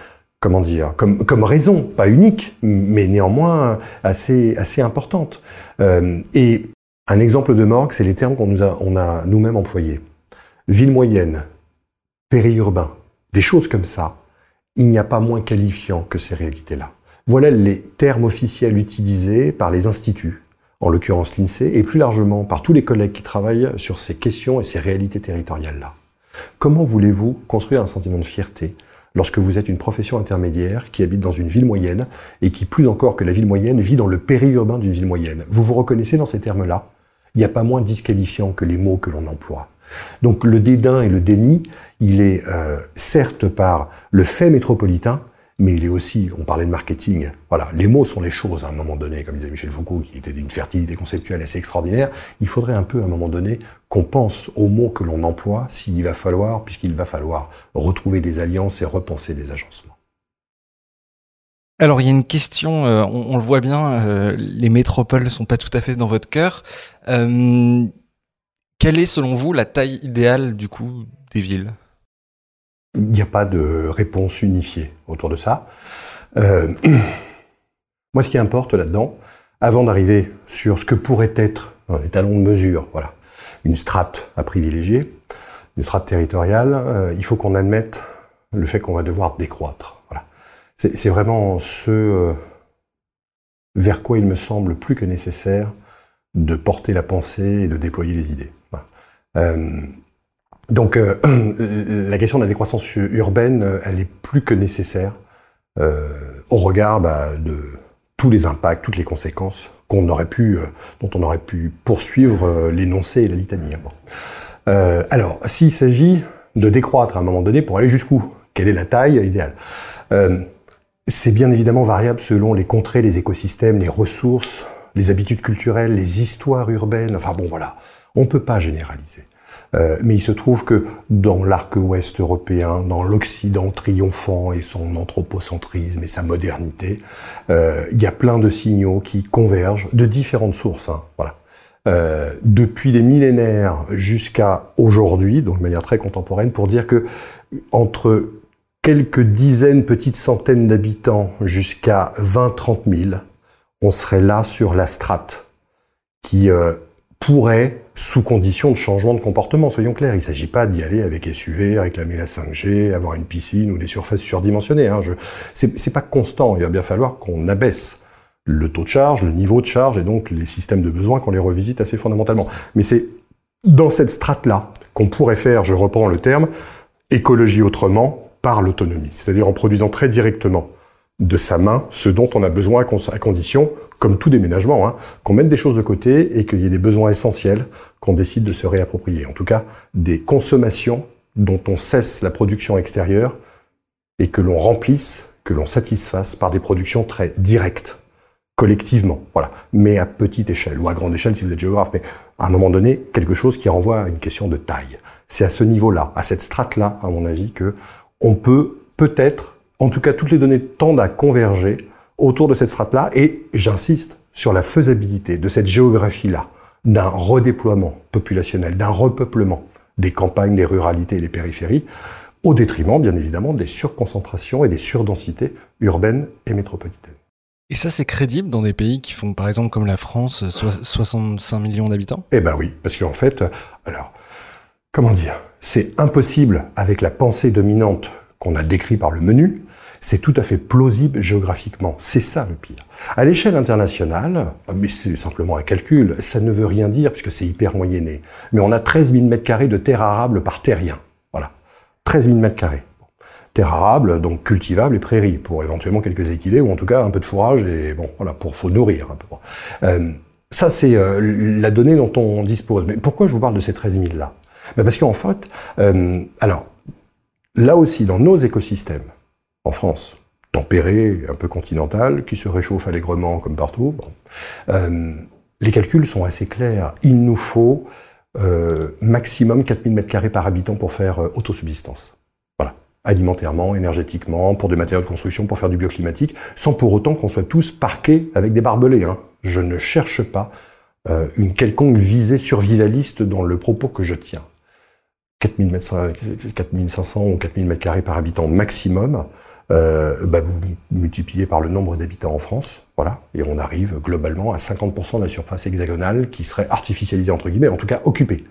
comment dire, comme, raison, pas unique, mais néanmoins assez, assez importante. et un exemple de morgue, c'est les termes qu'on nous a, a nous-mêmes employés. Ville moyenne, périurbain, des choses comme ça il n'y a pas moins qualifiant que ces réalités-là. Voilà les termes officiels utilisés par les instituts, en l'occurrence l'INSEE, et plus largement par tous les collègues qui travaillent sur ces questions et ces réalités territoriales-là. Comment voulez-vous construire un sentiment de fierté lorsque vous êtes une profession intermédiaire qui habite dans une ville moyenne et qui, plus encore que la ville moyenne, vit dans le périurbain d'une ville moyenne? Vous vous reconnaissez dans ces termes-là? Il n'y a pas moins disqualifiant que les mots que l'on emploie. Donc le dédain et le déni, il est euh, certes par le fait métropolitain, mais il est aussi, on parlait de marketing, voilà, les mots sont les choses à un moment donné, comme disait Michel Foucault, qui était d'une fertilité conceptuelle assez extraordinaire. Il faudrait un peu à un moment donné qu'on pense aux mots que l'on emploie, s'il va falloir, puisqu'il va falloir retrouver des alliances et repenser des agencements. Alors il y a une question, euh, on, le voit bien, euh, les métropoles ne sont pas tout à fait dans votre cœur. Quelle est selon vous la taille idéale du coup des villes? Il n'y a pas de réponse unifiée autour de ça. Euh, moi, ce qui importe là-dedans, avant d'arriver sur ce que pourrait être les talons de mesure, voilà, une strate à privilégier, une strate territoriale, euh, il faut qu'on admette le fait qu'on va devoir décroître. C'est vraiment ce euh, vers quoi il me semble plus que nécessaire de porter la pensée et de déployer les idées. Euh, donc euh, la question de la décroissance urbaine, euh, elle est plus que nécessaire au regard bah, de tous les impacts, toutes les conséquences dont on aurait pu poursuivre l'énoncé et la litanie. Alors, s'il s'agit de décroître à un moment donné pour aller jusqu'où? Quelle est la taille idéale? C'est bien évidemment variable selon les contrées, les écosystèmes, les ressources, les habitudes culturelles, les histoires urbaines. Enfin bon, voilà, on ne peut pas généraliser. Euh, mais il se trouve que dans l'arc ouest européen, dans l'Occident triomphant et son anthropocentrisme et sa modernité, euh, il y a plein de signaux qui convergent de différentes sources. Hein, voilà. Euh, depuis des millénaires jusqu'à aujourd'hui, donc de manière très contemporaine, pour dire que entre quelques dizaines, petites centaines d'habitants jusqu'à 20-30 000, on serait là sur la strate qui pourrait, sous condition de changement de comportement, soyons clairs, il ne s'agit pas d'y aller avec SUV, réclamer la 5G, avoir une piscine ou des surfaces surdimensionnées. Hein. Je, c'est pas constant, il va bien falloir qu'on abaisse le taux de charge, le niveau de charge et donc les systèmes de besoins qu'on les revisite assez fondamentalement. Mais c'est dans cette strate-là qu'on pourrait faire, je reprends le terme, écologie autrement par l'autonomie, c'est-à-dire en produisant très directement de sa main ce dont on a besoin à condition, comme tout déménagement, hein, qu'on mette des choses de côté et qu'il y ait des besoins essentiels qu'on décide de se réapproprier. En tout cas, des consommations dont on cesse la production extérieure et que l'on remplisse, que l'on satisfasse par des productions très directes collectivement, voilà, mais à petite échelle ou à grande échelle si vous êtes géographe, mais à un moment donné, quelque chose qui renvoie à une question de taille. C'est à ce niveau-là, à cette strate-là, à mon avis, que on peut peut-être, en tout cas, toutes les données tendent à converger autour de cette strate-là, et j'insiste sur la faisabilité de cette géographie-là, d'un redéploiement populationnel, d'un repeuplement des campagnes, des ruralités et des périphéries, au détriment, bien évidemment, des surconcentrations et des surdensités urbaines et métropolitaines. Et ça, c'est crédible dans des pays qui font, par exemple, comme la France, 65 millions d'habitants? Eh ben oui, parce qu'en fait, alors, comment dire, c'est impossible avec la pensée dominante qu'on a décrite par le menu, c'est tout à fait plausible géographiquement. C'est ça le pire. À l'échelle internationale, mais c'est simplement un calcul, ça ne veut rien dire puisque c'est hyper moyenné. Mais on a 13 000 mètres carrés de terre arable par terrien. Voilà. 13 000 mètres carrés terre arable, donc cultivable et prairie, pour éventuellement quelques équidés, ou en tout cas un peu de fourrage, et bon, voilà, pour faut nourrir un peu. Euh, ça, c'est euh, la donnée dont on dispose. Mais pourquoi je vous parle de ces 13 000 là Parce qu'en fait, euh, alors, là aussi, dans nos écosystèmes, en France, tempéré, un peu continental, qui se réchauffe allègrement comme partout, bon, les calculs sont assez clairs. Il nous faut maximum 4000 m2 par habitant pour faire autosubsistance alimentairement, énergétiquement, pour des matériaux de construction, pour faire du bioclimatique, sans pour autant qu'on soit tous parqués avec des barbelés. Hein. Je ne cherche pas euh, une quelconque visée survivaliste dans le propos que je tiens. 4500 ou 4000 mètres carrés par habitant maximum, euh, bah vous multipliez par le nombre d'habitants en France, voilà, et on arrive globalement à 50% de la surface hexagonale qui serait artificialisée entre guillemets, en tout cas occupée.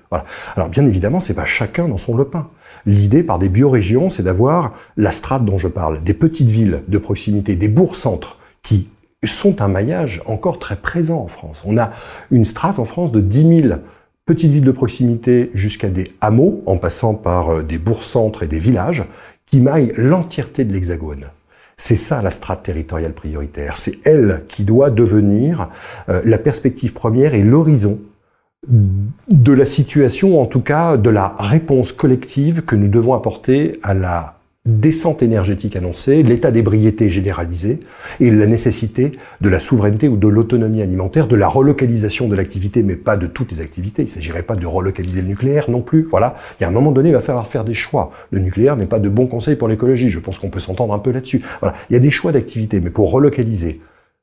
Alors bien évidemment, c'est pas chacun dans son lepin. L'idée par des biorégions, c'est d'avoir la strate dont je parle, des petites villes de proximité, des bourgs-centres qui sont un maillage encore très présent en France. On a une strate en France de 10 000 petites villes de proximité jusqu'à des hameaux, en passant par euh, des bourgs-centres et des villages, qui maille l'entièreté de l'Hexagone. C'est ça la strate territoriale prioritaire. C'est elle qui doit devenir euh, la perspective première et l'horizon de la situation, en tout cas de la réponse collective que nous devons apporter à la descente énergétique annoncée, l'état d'ébriété généralisé et la nécessité de la souveraineté ou de l'autonomie alimentaire, de la relocalisation de l'activité, mais pas de toutes les activités. Il ne s'agirait pas de relocaliser le nucléaire non plus. Voilà. Il y a un moment donné, il va falloir faire des choix. Le nucléaire n'est pas de bon conseil pour l'écologie. Je pense qu'on peut s'entendre un peu là-dessus. Voilà. Il y a des choix d'activité, mais pour relocaliser,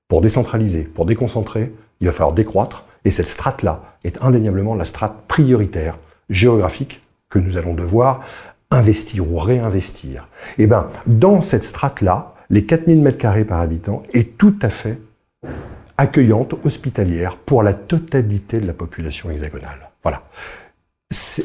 pour décentraliser, pour déconcentrer, il va falloir décroître. Et cette strate-là est indéniablement la strate prioritaire géographique que nous allons devoir investir ou réinvestir. Eh ben, dans cette strate-là, les 4000 mètres carrés par habitant est tout à fait accueillante, hospitalière pour la totalité de la population hexagonale. Voilà.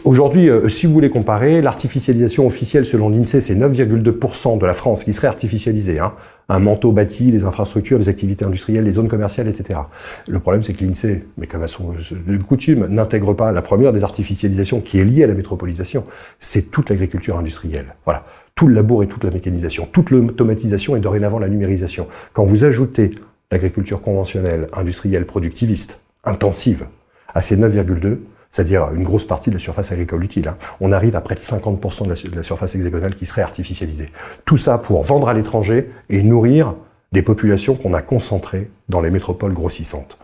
Aujourd'hui, euh, si vous voulez comparer, l'artificialisation officielle selon l'INSEE, c'est 9,2% de la France qui serait artificialisée. Hein. Un manteau bâti, les infrastructures, les activités industrielles, les zones commerciales, etc. Le problème, c'est que l'INSEE, mais comme à son de coutume, n'intègre pas la première des artificialisations qui est liée à la métropolisation. C'est toute l'agriculture industrielle. Voilà. Tout le labour et toute la mécanisation, toute l'automatisation et dorénavant la numérisation. Quand vous ajoutez l'agriculture conventionnelle, industrielle, productiviste, intensive, à ces 9,2, c'est-à-dire une grosse partie de la surface agricole utile. Hein. On arrive à près de 50% de la, surface hexagonale qui serait artificialisée. Tout ça pour vendre à l'étranger et nourrir des populations qu'on a concentrées dans les métropoles grossissantes.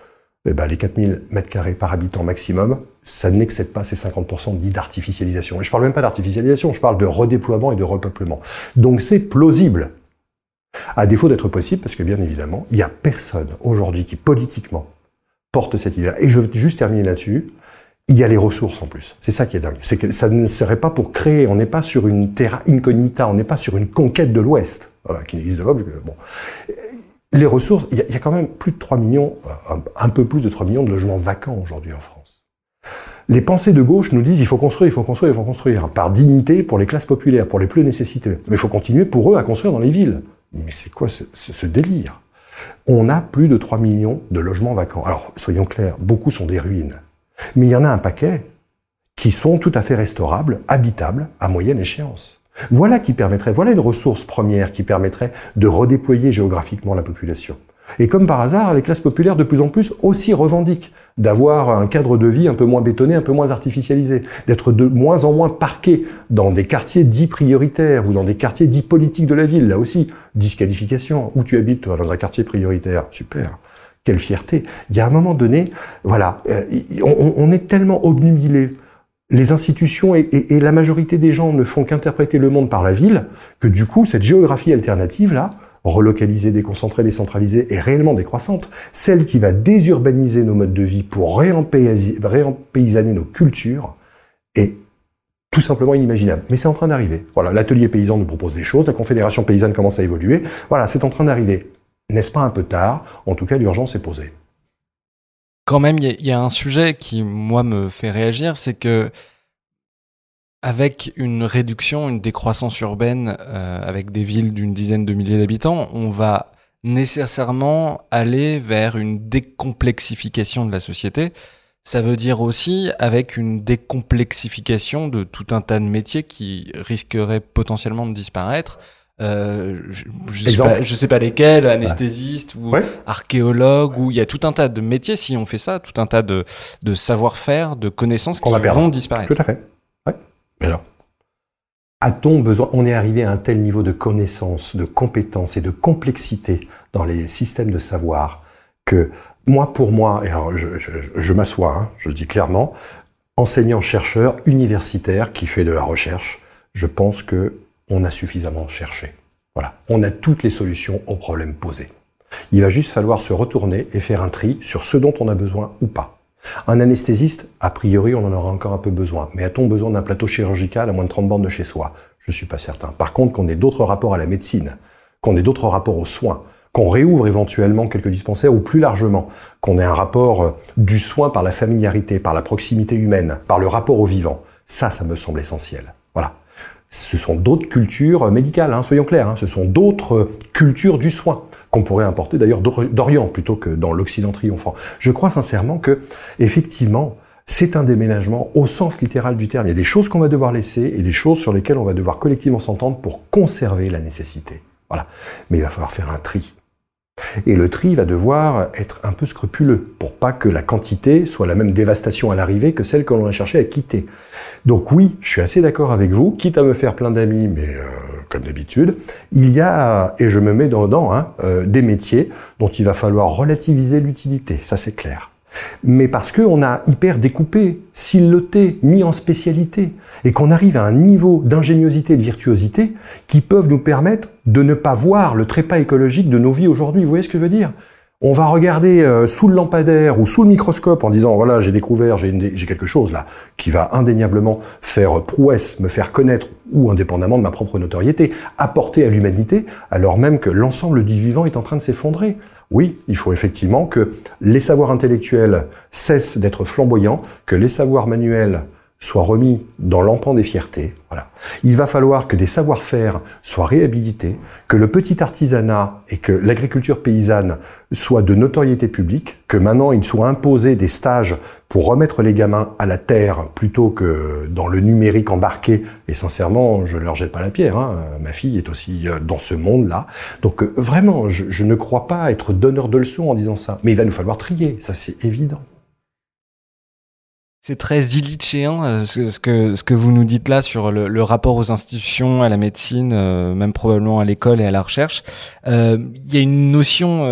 Eh ben, les 4000 mètres carrés par habitant maximum, ça n'excède pas ces 50% dits d'artificialisation. Et je parle même pas d'artificialisation, je parle de redéploiement et de repeuplement. Donc c'est plausible. À défaut d'être possible, parce que bien évidemment, il n'y a personne aujourd'hui qui politiquement porte cette idée-là. Et je veux juste terminer là-dessus. Il y a les ressources en plus. C'est ça qui est dingue. C'est que ça ne serait pas pour créer. On n'est pas sur une terra incognita. On n'est pas sur une conquête de l'Ouest. Voilà, qui n'existe pas. Bon. Les ressources, il y, a, quand même plus de 3 millions, un, peu plus de 3 millions de logements vacants aujourd'hui en France. Les pensées de gauche nous disent il faut construire, il faut construire, il faut construire. Par dignité pour les classes populaires, pour les plus nécessités. Mais il faut continuer pour eux à construire dans les villes. Mais c'est quoi ce, ce délire? On a plus de 3 millions de logements vacants. Alors, soyons clairs, beaucoup sont des ruines. Mais il y en a un paquet qui sont tout à fait restaurables, habitables, à moyenne échéance. Voilà qui permettrait, voilà une ressource première qui permettrait de redéployer géographiquement la population. Et comme par hasard, les classes populaires de plus en plus aussi revendiquent d'avoir un cadre de vie un peu moins bétonné, un peu moins artificialisé, d'être de moins en moins parqués dans des quartiers dits prioritaires ou dans des quartiers dits politiques de la ville. Là aussi, disqualification. Où tu habites, toi, dans un quartier prioritaire? Super. Quelle fierté. Il y a un moment donné, voilà, euh, on, est tellement obnubilé les institutions et, la majorité des gens ne font qu'interpréter le monde par la ville, que du coup, cette géographie alternative-là, relocalisée, déconcentrée, décentralisée, est réellement décroissante. Celle qui va désurbaniser nos modes de vie pour réempaysaner nos cultures est tout simplement inimaginable. Mais c'est en train d'arriver. Voilà, l'atelier paysan nous propose des choses, la confédération paysanne commence à évoluer. Voilà, c'est en train d'arriver. N'est-ce pas un peu tard? En tout cas, l'urgence est posée. Quand même, il y, a un sujet qui, moi, me fait réagir, c'est que avec une réduction, une décroissance urbaine, euh, avec des villes d'une dizaine de milliers d'habitants, on va nécessairement aller vers une décomplexification de la société. Ça veut dire aussi avec une décomplexification de tout un tas de métiers qui risqueraient potentiellement de disparaître. Euh, je, sais pas, sais pas, lesquels, anesthésiste ou archéologue, ou il y a tout un tas de métiers, si on fait ça, tout un tas de, de savoir-faire, de connaissances qui vont disparaître. Tout à fait. Ouais. Mais alors, a-t-on besoin, on est arrivé à un tel niveau de connaissance, de compétence et de complexité dans les systèmes de savoir que moi, pour moi, et alors je, je, je m'assois, hein, je le dis clairement, enseignant-chercheur universitaire qui fait de la recherche, je pense que on a suffisamment cherché. Voilà, on a toutes les solutions aux problèmes posés. Il va juste falloir se retourner et faire un tri sur ce dont on a besoin ou pas. Un anesthésiste, a priori, on en aura encore un peu besoin. Mais a-t-on besoin d'un plateau chirurgical à moins de 30 bandes de chez soi? Je ne suis pas certain. Par contre, qu'on ait d'autres rapports à la médecine, qu'on ait d'autres rapports aux soins, qu'on réouvre éventuellement quelques dispensaires ou plus largement, qu'on ait un rapport euh, du soin par la familiarité, par la proximité humaine, par le rapport au vivant, ça, ça me semble essentiel. Ce sont d'autres cultures médicales, hein, soyons clairs, hein. ce sont d'autres cultures du soin qu'on pourrait importer d'ailleurs d'Orient plutôt que dans l'Occident triomphant. Je crois sincèrement que, effectivement, c'est un déménagement au sens littéral du terme. Il y a des choses qu'on va devoir laisser et des choses sur lesquelles on va devoir collectivement s'entendre pour conserver la nécessité. Voilà. Mais il va falloir faire un tri. Et le tri va devoir être un peu scrupuleux pour pas que la quantité soit la même dévastation à l'arrivée que celle que l'on a cherché à quitter. Donc oui, je suis assez d'accord avec vous, quitte à me faire plein d'amis, mais euh, comme d'habitude, il y a, et je me mets dedans, hein, euh, des métiers dont il va falloir relativiser l'utilité, ça c'est clair mais parce qu'on a hyper découpé, siloté, mis en spécialité, et qu'on arrive à un niveau d'ingéniosité et de virtuosité qui peuvent nous permettre de ne pas voir le trépas écologique de nos vies aujourd'hui. Vous voyez ce que je veux dire? On va regarder euh, sous le lampadaire ou sous le microscope en disant voilà j'ai découvert j'ai quelque chose là qui va indéniablement faire prouesse, me faire connaître ou indépendamment de ma propre notoriété, apporter à l'humanité alors même que l'ensemble du vivant est en train de s'effondrer. Oui, il faut effectivement que les savoirs intellectuels cessent d'être flamboyants, que les savoirs manuels soient remis dans l'empan des fiertés. Voilà. Il va falloir que des savoir-faire soient réhabilités, que le petit artisanat et que l'agriculture paysanne soient de notoriété publique, que maintenant il soit imposé des stages pour remettre les gamins à la terre plutôt que dans le numérique embarqué. Et sincèrement, je ne leur jette pas la pierre. Hein. Ma fille est aussi euh, dans ce monde-là. Donc euh, vraiment, je ne crois pas être donneur de leçons en disant ça. Mais il va nous falloir trier, ça c'est évident. C'est très illichéen euh, ce, que, ce que vous nous dites là sur le, rapport aux institutions, à la médecine, euh, même probablement à l'école et à la recherche. Euh, il y a une notion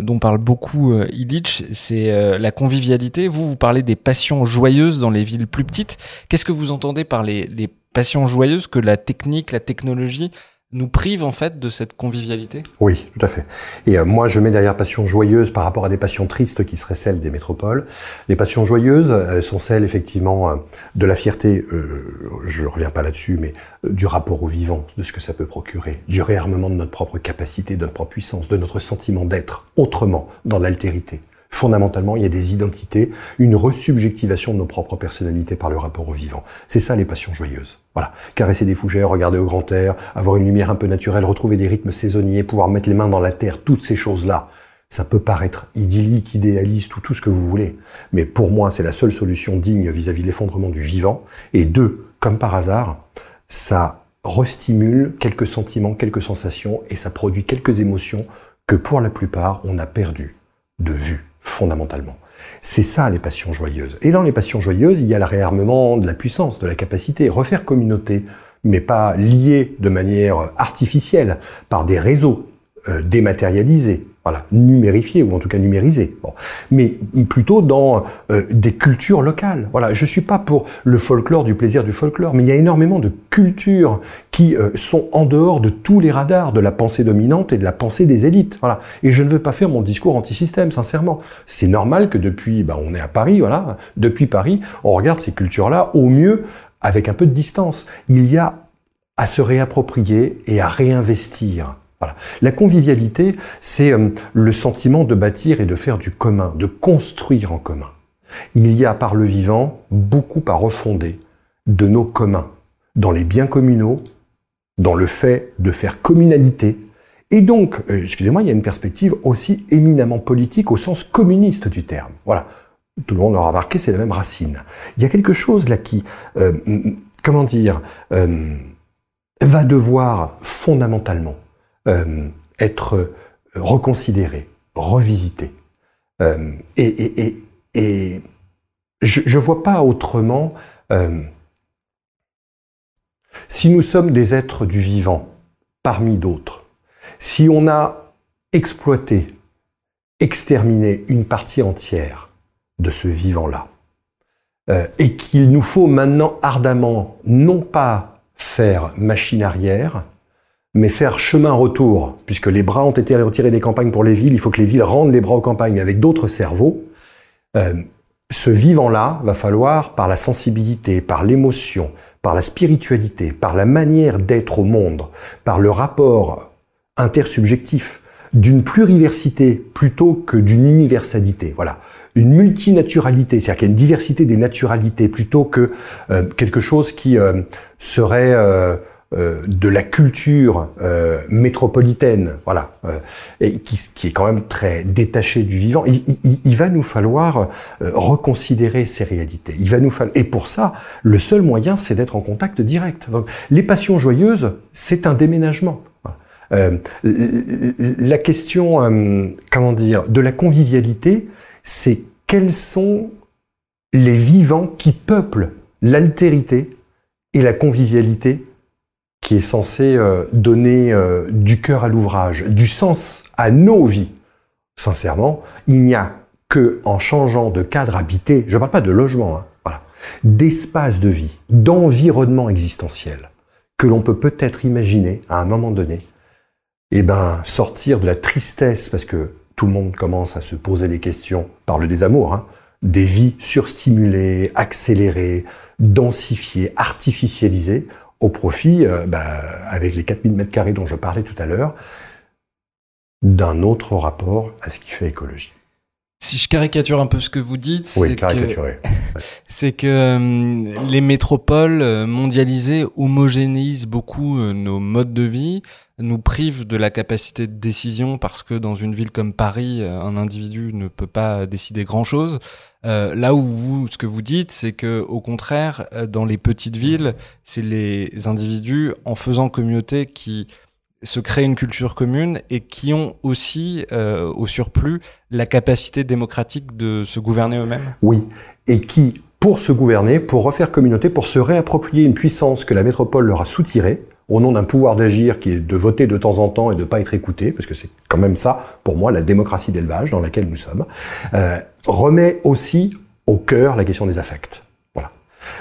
dont parle beaucoup Illich, c'est la convivialité. Vous, vous parlez des passions joyeuses dans les villes plus petites. Qu'est-ce que vous entendez par les, les passions joyeuses que la technique, la technologie nous prive en fait de cette convivialité? Oui, tout à fait. Et euh, moi, je mets derrière passion joyeuse par rapport à des passions tristes qui seraient celles des métropoles. Les passions joyeuses elles sont celles effectivement euh, de la fierté, euh, je reviens pas là-dessus, mais euh, du rapport au vivant, de ce que ça peut procurer, du réarmement de notre propre capacité, de notre propre puissance, de notre sentiment d'être autrement, dans l'altérité. Fondamentalement, il y a des identités, une resubjectivation de nos propres personnalités par le rapport au vivant. C'est ça les passions joyeuses. Voilà. Caresser des fougères, regarder au grand air, avoir une lumière un peu naturelle, retrouver des rythmes saisonniers, pouvoir mettre les mains dans la terre, toutes ces choses-là. Ça peut paraître idyllique, idéaliste ou tout ce que vous voulez. Mais pour moi, c'est la seule solution digne vis-à-vis de l'effondrement du vivant. Et deux, comme par hasard, ça restimule quelques sentiments, quelques sensations et ça produit quelques émotions que pour la plupart, on a perdu de vue, fondamentalement. C'est ça les passions joyeuses. Et dans les passions joyeuses, il y a le réarmement de la puissance, de la capacité. Refaire communauté, mais pas lié de manière artificielle par des réseaux euh, dématérialisés, voilà, numérifié ou en tout cas numérisé. Bon. Mais plutôt dans euh, des cultures locales. Voilà, je suis pas pour le folklore du plaisir du folklore, mais il y a énormément de cultures qui euh, sont en dehors de tous les radars de la pensée dominante et de la pensée des élites. Voilà. Et je ne veux pas faire mon discours anti-système, sincèrement. C'est normal que depuis, bah, on est à Paris, voilà, depuis Paris, on regarde ces cultures-là au mieux avec un peu de distance. Il y a à se réapproprier et à réinvestir la convivialité, c'est euh, le sentiment de bâtir et de faire du commun, de construire en commun. Il y a par le vivant beaucoup à refonder de nos communs, dans les biens communaux, dans le fait de faire communalité. Et donc, euh, excusez-moi, il y a une perspective aussi éminemment politique au sens communiste du terme. Voilà. Tout le monde l'aura remarqué, c'est la même racine. Il y a quelque chose là qui, euh, comment dire, va devoir fondamentalement euh, être reconsidéré, revisité. Euh, et, je ne vois pas autrement. Euh, si nous sommes des êtres du vivant, parmi d'autres, si on a exploité, exterminé une partie entière de ce vivant-là, et qu'il nous faut maintenant ardemment non pas faire machine arrière, mais faire chemin retour, puisque les bras ont été retirés des campagnes pour les villes, il faut que les villes rendent les bras aux campagnes avec d'autres cerveaux. Euh, ce vivant-là va falloir, par la sensibilité, par l'émotion, par la spiritualité, par la manière d'être au monde, par le rapport intersubjectif, d'une pluriversité plutôt que d'une universalité. Voilà. Une multinaturalité, c'est-à-dire qu'il y a une diversité des naturalités plutôt que euh, quelque chose qui euh, serait euh, de la culture euh, métropolitaine, voilà, euh, qui, est quand même très détaché du vivant. Il, va nous falloir reconsidérer ces réalités. Il va nous falloir, et pour ça, le seul moyen, c'est d'être en contact direct. Les passions joyeuses, c'est un déménagement. la question, comment dire, de la convivialité, c'est quels sont les vivants qui peuplent l'altérité et la convivialité qui est censé euh, donner euh, du cœur à l'ouvrage, du sens à nos vies. Sincèrement, il n'y a que en changeant de cadre habité, je ne parle pas de logement, hein, voilà, d'espace de vie, d'environnement existentiel, que l'on peut peut-être imaginer à un moment donné, eh ben, sortir de la tristesse, parce que tout le monde commence à se poser des questions par le désamour, hein, des vies surstimulées, accélérées, densifiées, artificialisées, au profit, euh, bah, avec les 4000 mètres carrés dont je parlais tout à l'heure, d'un autre rapport à ce qui fait écologie. Si je caricature un peu ce que vous dites, c'est que, euh, les métropoles euh, mondialisées homogénéisent beaucoup nos modes de vie, nous privent de la capacité de décision parce que dans une ville comme Paris, un individu ne peut pas décider grand-chose. Euh, là où vous, ce que vous dites, c'est que au contraire, euh, dans les petites villes, c'est les individus en faisant communauté qui se créent une culture commune et qui ont aussi, euh, au surplus, la capacité démocratique de se gouverner eux-mêmes. Oui, et qui pour se gouverner, pour refaire communauté, pour se réapproprier une puissance que la métropole leur a soutirée, au nom d'un pouvoir d'agir qui est de voter de temps en temps et de ne pas être écouté, parce que c'est quand même ça, pour moi, la démocratie d'élevage dans laquelle nous sommes, euh, remet aussi au cœur la question des affects. Voilà.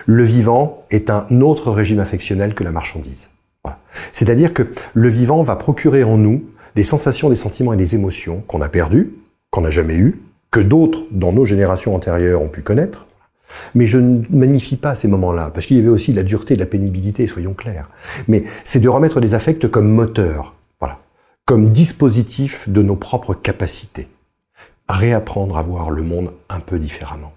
Le vivant est un autre régime affectionnel que la marchandise. Voilà. C'est-à-dire que le vivant va procurer en nous des sensations, des sentiments et des émotions qu'on a perdues, qu'on n'a jamais eues, que d'autres dans nos générations antérieures ont pu connaître, mais je ne magnifie pas ces moments-là, parce qu'il y avait aussi la dureté, la pénibilité, soyons clairs. Mais c'est de remettre les affects comme moteur, voilà, comme dispositif de nos propres capacités. Réapprendre à voir le monde un peu différemment.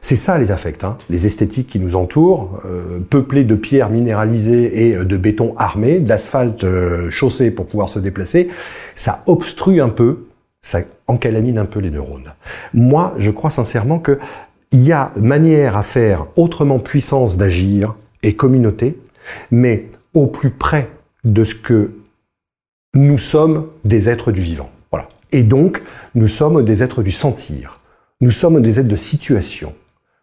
C'est ça les affects, hein, les esthétiques qui nous entourent, euh, peuplés de pierres minéralisées et de béton armé, d'asphalte euh, chaussé pour pouvoir se déplacer, ça obstrue un peu, ça encalamine un peu les neurones. Moi, je crois sincèrement que il y a manière à faire autrement puissance d'agir et communauté, mais au plus près de ce que nous sommes des êtres du vivant. Voilà. Et donc, nous sommes des êtres du sentir. Nous sommes des êtres de situation.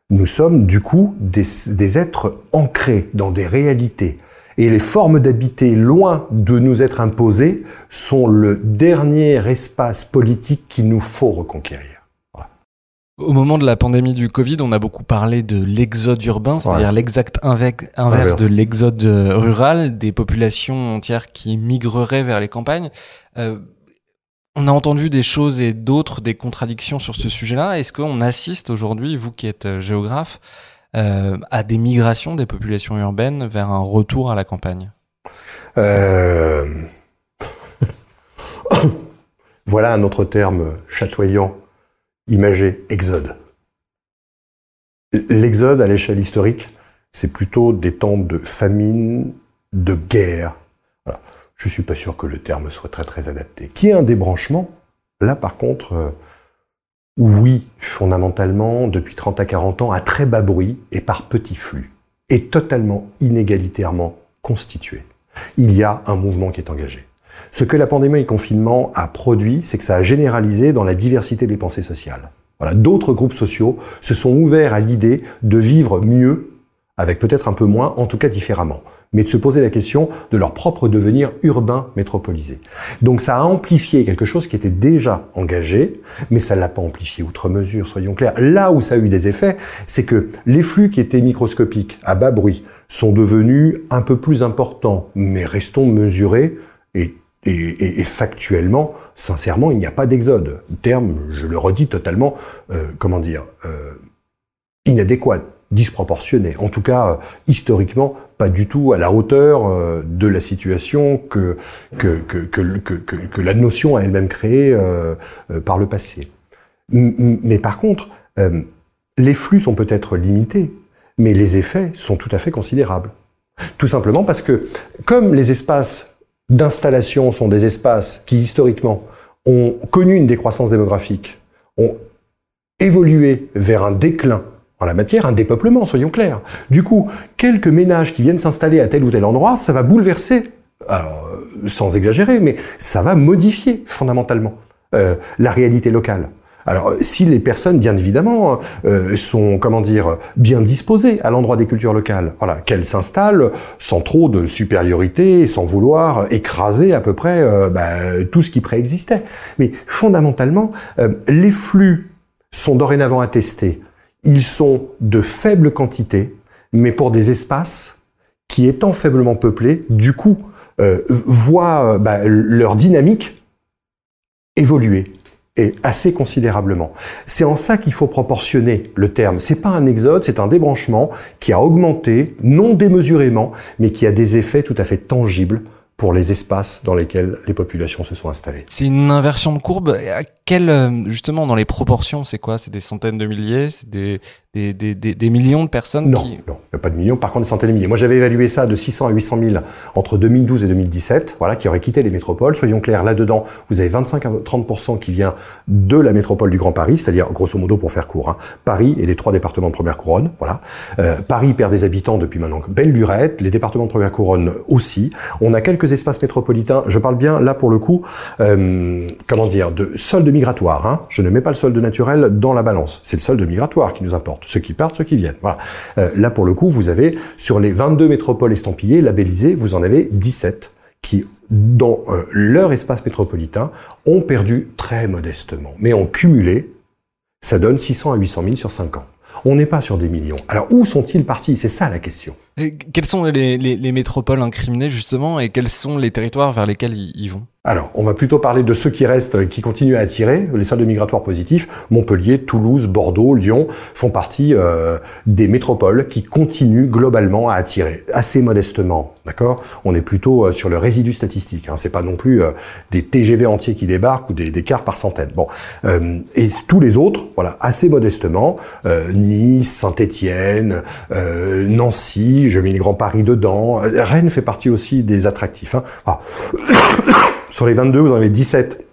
Nous sommes du coup des, des êtres ancrés dans des réalités. Et les formes d'habiter loin de nous être imposées sont le dernier espace politique qu'il nous faut reconquérir. Au moment de la pandémie du Covid, on a beaucoup parlé de l'exode urbain, c'est-à-dire l'exact inverse de l'exode euh, rural, des populations entières qui migreraient vers les campagnes. Euh, on a entendu des choses et d'autres, des contradictions sur ce sujet-là. Est-ce qu'on assiste aujourd'hui, vous qui êtes euh, géographe, euh, à des migrations des populations urbaines vers un retour à la campagne? Euh... voilà un autre terme chatoyant imagé exode. L'exode à l'échelle historique, c'est plutôt des temps de famine, de guerre. Je suis pas sûr que le terme soit très très adapté. Qui est un débranchement? Là, par contre, euh, oui, fondamentalement, depuis 30 à 40 ans, à très bas bruit et par petits flux, et totalement inégalitairement constitué. Il y a un mouvement qui est engagé. Ce que la pandémie et le confinement a produit, c'est que ça a généralisé dans la diversité des pensées sociales. Voilà, d'autres groupes sociaux se sont ouverts à l'idée de vivre mieux, avec peut-être un peu moins, en tout cas différemment, mais de se poser la question de leur propre devenir urbain métropolisé. Donc ça a amplifié quelque chose qui était déjà engagé, mais ça l'a pas amplifié outre mesure, soyons clairs. Là où ça a eu des effets, c'est que les flux qui étaient microscopiques, à bas bruit, sont devenus un peu plus importants, mais restons mesurés et factuellement, sincèrement, il n'y a pas d'exode. Terme, je le redis totalement, euh, comment dire, euh, inadéquat, disproportionné. En tout cas, euh, historiquement, pas du tout à la hauteur de la situation que, que la notion a elle-même créée par le passé. Mais par contre, les flux sont peut-être limités, mais les effets sont tout à fait considérables. Tout simplement parce que, comme les espaces d'installation sont des espaces qui, historiquement, ont connu une décroissance démographique, ont évolué vers un déclin en la matière, un dépeuplement, soyons clairs. Du coup, quelques ménages qui viennent s'installer à tel ou tel endroit, ça va bouleverser, euh, sans exagérer, mais ça va modifier fondamentalement euh, la réalité locale. Alors, si les personnes, bien évidemment, euh, sont, comment dire, bien disposées à l'endroit des cultures locales, voilà, qu'elles s'installent sans trop de supériorité, sans vouloir écraser à peu près euh, bah, tout ce qui préexistait. Mais fondamentalement, euh, les flux sont dorénavant attestés. Ils sont de faible quantité, mais pour des espaces qui, étant faiblement peuplés, du coup, voient bah, leur dynamique évoluer et assez considérablement. C'est en ça qu'il faut proportionner le terme. C'est pas un exode, c'est un débranchement qui a augmenté, non démesurément, mais qui a des effets tout à fait tangibles pour les espaces dans lesquels les populations se sont installées. C'est une inversion de courbe. À quel, euh, justement, dans les proportions, c'est quoi? C'est des centaines de milliers? C'est des, des, des, des, millions de personnes Non, non, il n'y a pas de millions, par contre des centaines de milliers. Moi, j'avais évalué ça de 600 à 800 000 entre 2012 et 2017, voilà, qui auraient quitté les métropoles. Soyons clairs, là-dedans, vous avez 25 à 30% qui vient de la métropole du Grand Paris, c'est-à-dire, grosso modo, pour faire court, hein, Paris et les trois départements de première couronne, voilà. Euh, Paris perd des habitants depuis maintenant belle lurette, les départements de première couronne aussi. On a quelques espaces métropolitains. Je parle bien là pour le coup, euh, comment dire, de solde migratoire. Hein. Je ne mets pas le solde naturel dans la balance. C'est le solde migratoire qui nous importe. Ceux qui partent, ceux qui viennent. Euh, là pour le coup, vous avez sur les 22 métropoles estampillées, labellisées, vous en avez 17 qui, dans euh, leur espace métropolitain, ont perdu très modestement. Mais en cumulé, ça donne 600 à 800 000 sur 5 ans. On n'est pas sur des millions. Alors où sont-ils partis? C'est ça la question. Quelles sont les, les, les, métropoles incriminées justement et quels sont les territoires vers lesquels ils vont? Alors, on va plutôt parler de ceux qui restent, qui continuent à attirer, les salles de migratoires positifs. Montpellier, Toulouse, Bordeaux, Lyon font partie euh, des métropoles qui continuent globalement à attirer, assez modestement, d'accord? On est plutôt euh, sur le résidu statistique. Hein, c'est pas non plus euh, des TGV entiers qui débarquent ou des, des par centaines. Bon, et tous les autres, voilà, assez modestement, Nice, Saint-Étienne, Nancy, je mets le Grand Paris dedans. Rennes fait partie aussi des attractifs. Hein. Ah. Sur les 22, vous en avez 17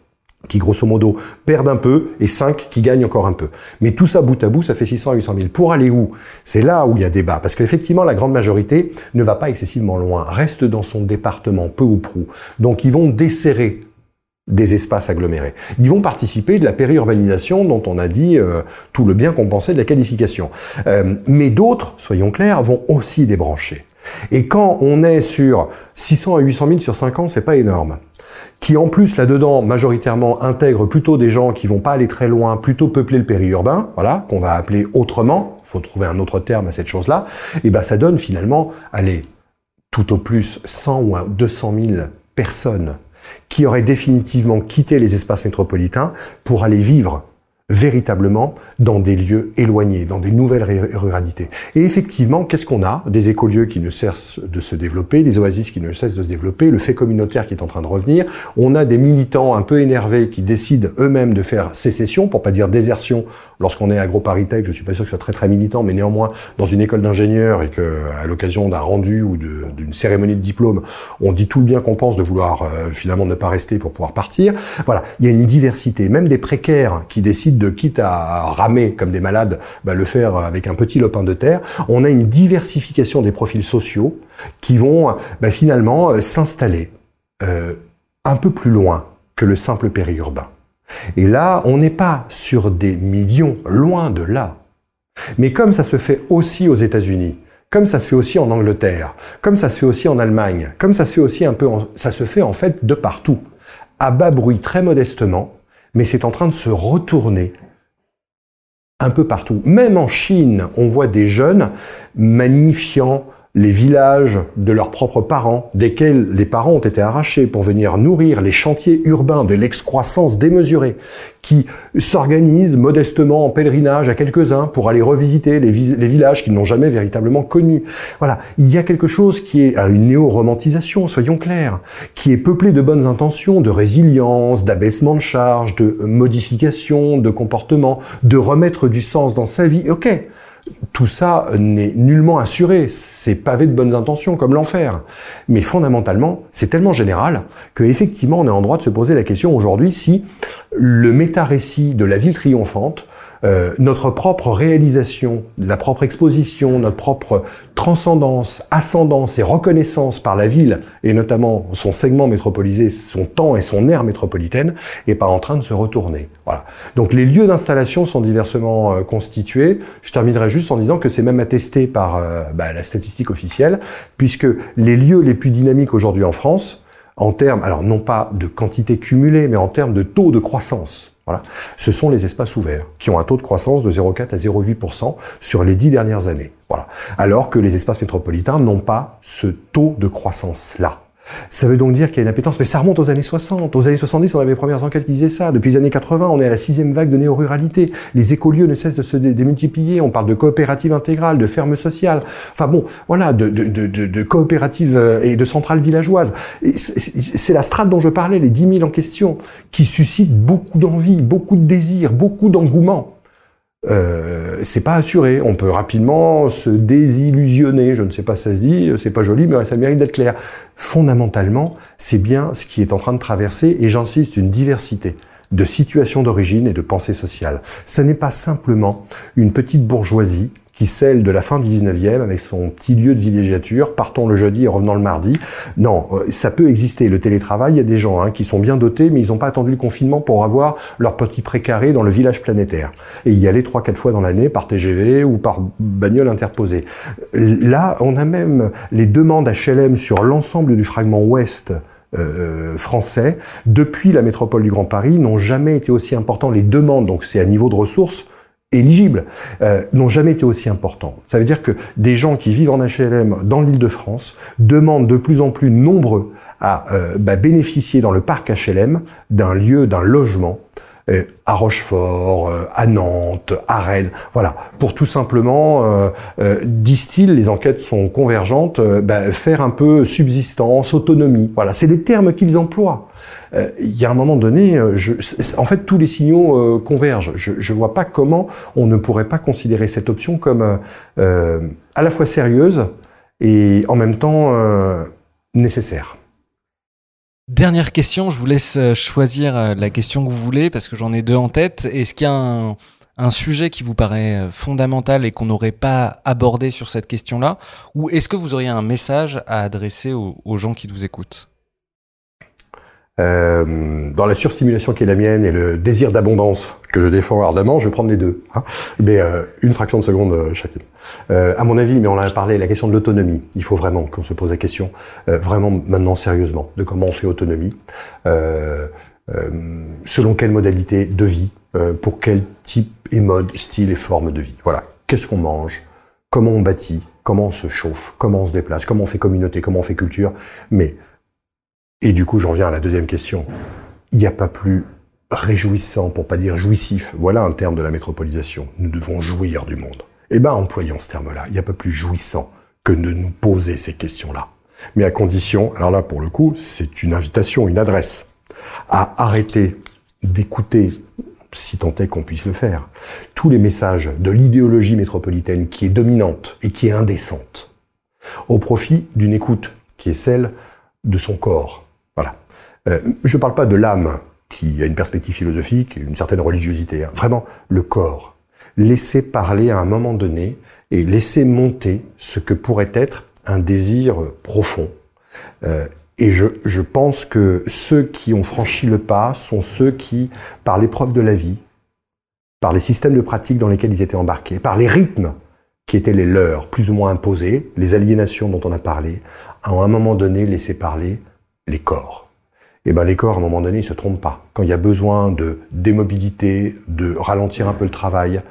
qui grosso modo perdent un peu et 5 qui gagnent encore un peu. Mais tout ça bout à bout, ça fait 600 à 800 000. Pour aller où? C'est là où il y a débat. Parce qu'effectivement, la grande majorité ne va pas excessivement loin, reste dans son département, peu ou prou. Donc ils vont desserrer des espaces agglomérés. Ils vont participer de la périurbanisation dont on a dit euh, tout le bien qu'on pensait de la qualification. Euh, mais d'autres, soyons clairs, vont aussi débrancher. Et quand on est sur 600 à 800 000 sur 5 ans, c'est pas énorme. Qui en plus là-dedans majoritairement intègre plutôt des gens qui vont pas aller très loin, plutôt peupler le périurbain, voilà, qu'on va appeler autrement, faut trouver un autre terme à cette chose-là, et ben ça donne finalement, allez, tout au plus 100 ou 200 000 personnes qui auraient définitivement quitté les espaces métropolitains pour aller vivre véritablement dans des lieux éloignés, dans des nouvelles ruralités. Et effectivement, qu'est-ce qu'on a? Des écolieux qui ne cessent de se développer, des oasis qui ne cessent de se développer, le fait communautaire qui est en train de revenir. On a des militants un peu énervés qui décident eux-mêmes de faire sécession, pour pas dire désertion, lorsqu'on est agro-paritech, je suis pas sûr que ce soit très très militant, mais néanmoins, dans une école d'ingénieur et que à l'occasion d'un rendu ou d'une cérémonie de diplôme, on dit tout le bien qu'on pense de vouloir euh, finalement ne pas rester pour pouvoir partir. Voilà, il y a une diversité, même des précaires qui décident de quitte à ramer comme des malades, bah, le faire avec un petit lopin de terre. On a une diversification des profils sociaux qui vont bah, finalement euh, s'installer euh, un peu plus loin que le simple périurbain. Et là, on n'est pas sur des millions, loin de là. Mais comme ça se fait aussi aux États-Unis, comme ça se fait aussi en Angleterre, comme ça se fait aussi en Allemagne, comme ça se fait aussi un peu, ça se fait en fait de partout, à bas bruit très modestement, mais c'est en train de se retourner un peu partout. Même en Chine, on voit des jeunes magnifiant les villages de leurs propres parents, desquels les parents ont été arrachés pour venir nourrir les chantiers urbains de l'excroissance démesurée, qui s'organisent modestement en pèlerinage à quelques-uns pour aller revisiter les, villages qu'ils n'ont jamais véritablement connus. Voilà, il y a quelque chose qui est à une néo-romantisation, soyons clairs, qui est peuplé de bonnes intentions, de résilience, d'abaissement de charges, de modification de comportement, de remettre du sens dans sa vie. Ok, tout ça n'est nullement assuré, c'est pavé de bonnes intentions comme l'enfer. Mais fondamentalement, c'est tellement général que effectivement, on est en droit de se poser la question aujourd'hui si le méta-récit de la ville triomphante euh, notre propre réalisation, la propre exposition, notre propre transcendance, ascendance et reconnaissance par la ville, et notamment son segment métropolisé, son temps et son aire métropolitaine, est pas en train de se retourner. Voilà. Donc les lieux d'installation sont diversement euh, constitués. Je terminerai juste en disant que c'est même attesté par euh, bah, la statistique officielle, puisque les lieux les plus dynamiques aujourd'hui en France, en termes, alors non pas de quantité cumulée, mais en termes de taux de croissance, voilà. Ce sont les espaces ouverts qui ont un taux de croissance de 0,4 à 0,8% sur les dix dernières années. Voilà. Alors que les espaces métropolitains n'ont pas ce taux de croissance-là. Ça veut donc dire qu'il y a une appétence, mais ça remonte aux années 60. Aux années 70, on avait les premières enquêtes qui disaient ça. Depuis les années 80, on est à la sixième vague de néo-ruralité. Les écolieux ne cessent de se démultiplier. On parle de coopératives intégrales, de fermes sociales. Enfin bon, voilà, de, coopératives euh, et de centrales villageoises. C'est la strate dont je parlais, les 10 000 en question, qui suscitent beaucoup d'envie, beaucoup de désir, beaucoup d'engouement euh, c'est pas assuré. On peut rapidement se désillusionner. Je ne sais pas ça se dit, c'est pas joli, mais ça mérite d'être clair. Fondamentalement, c'est bien ce qui est en train de traverser, et j'insiste, une diversité de situations d'origine et de pensée sociale. Ce n'est pas simplement une petite bourgeoisie qui celle de la fin du 19e avec son petit lieu de villégiature, partons le jeudi et revenons le mardi. Non, euh, ça peut exister. Le télétravail, il y a des gens hein, qui sont bien dotés, mais ils n'ont pas attendu le confinement pour avoir leur petit précaré dans le village planétaire. Et y aller trois, quatre fois dans l'année par TGV ou par bagnole interposée. Là, on a même les demandes HLM sur l'ensemble du fragment ouest euh, français, depuis la métropole du Grand Paris, n'ont jamais été aussi importants. Les demandes, donc c'est à niveau de ressources, éligibles, euh, n'ont jamais été aussi importants. Ça veut dire que des gens qui vivent en HLM dans l'île de France demandent de plus en plus nombreux à euh, bah, bénéficier dans le parc HLM d'un lieu, d'un logement à Rochefort, euh, à Nantes, à Rennes, voilà, pour tout simplement, euh, euh disent-ils, les enquêtes sont convergentes, bah, faire un peu subsistance, autonomie, voilà, c'est des termes qu'ils emploient. Il y a un moment donné, je, en fait, tous les signaux convergent. Je ne vois pas comment on ne pourrait pas considérer cette option comme à la fois sérieuse et en même temps nécessaire. Dernière question, je vous laisse euh, choisir euh, la question que vous voulez parce que j'en ai deux en tête. Est-ce qu'il y a un, sujet qui vous paraît euh, fondamental et qu'on n'aurait pas abordé sur cette question-là? Ou est-ce que vous auriez un message à adresser aux, gens qui nous écoutent? Dans la surstimulation qui est la mienne et le désir d'abondance que je défends ardemment, je vais prendre les deux, hein. mais une fraction de seconde chacune. Euh, à mon avis, mais on en a parlé, la question de l'autonomie. Il faut vraiment qu'on se pose la question, euh, vraiment maintenant sérieusement, de comment on fait autonomie, euh, selon quelle modalité de vie, pour quel type et mode, style et forme de vie. Voilà. Qu'est-ce qu'on mange? Comment on bâtit? Comment on se chauffe? Comment on se déplace? Comment on fait communauté? Comment on fait culture? Mais et du coup, j'en viens à la deuxième question. Il n'y a pas plus réjouissant, pour pas dire jouissif, voilà un terme de la métropolisation. Nous devons jouir du monde. Eh bien, employons ce terme-là. Il n'y a pas plus jouissant que de nous poser ces questions-là. Mais à condition, alors là, pour le coup, c'est une invitation, une adresse, à arrêter d'écouter, si tant est qu'on puisse le faire, tous les messages de l'idéologie métropolitaine qui est dominante et qui est indécente, au profit d'une écoute qui est celle de son corps. Euh, je ne parle pas de l'âme qui a une perspective philosophique, une certaine religiosité. Hein. Vraiment, le corps laisser parler à un moment donné et laisser monter ce que pourrait être un désir profond. Euh, et je, je, pense que ceux qui ont franchi le pas sont ceux qui, par l'épreuve de la vie, par les systèmes de pratique dans lesquels ils étaient embarqués, par les rythmes qui étaient les leurs, plus ou moins imposés, les aliénations dont on a parlé, ont à un moment donné laissé parler les corps. Et ben les corps, à un moment donné, ils se trompent pas. Quand il y a besoin de démobilité, de ralentir un peu le travail,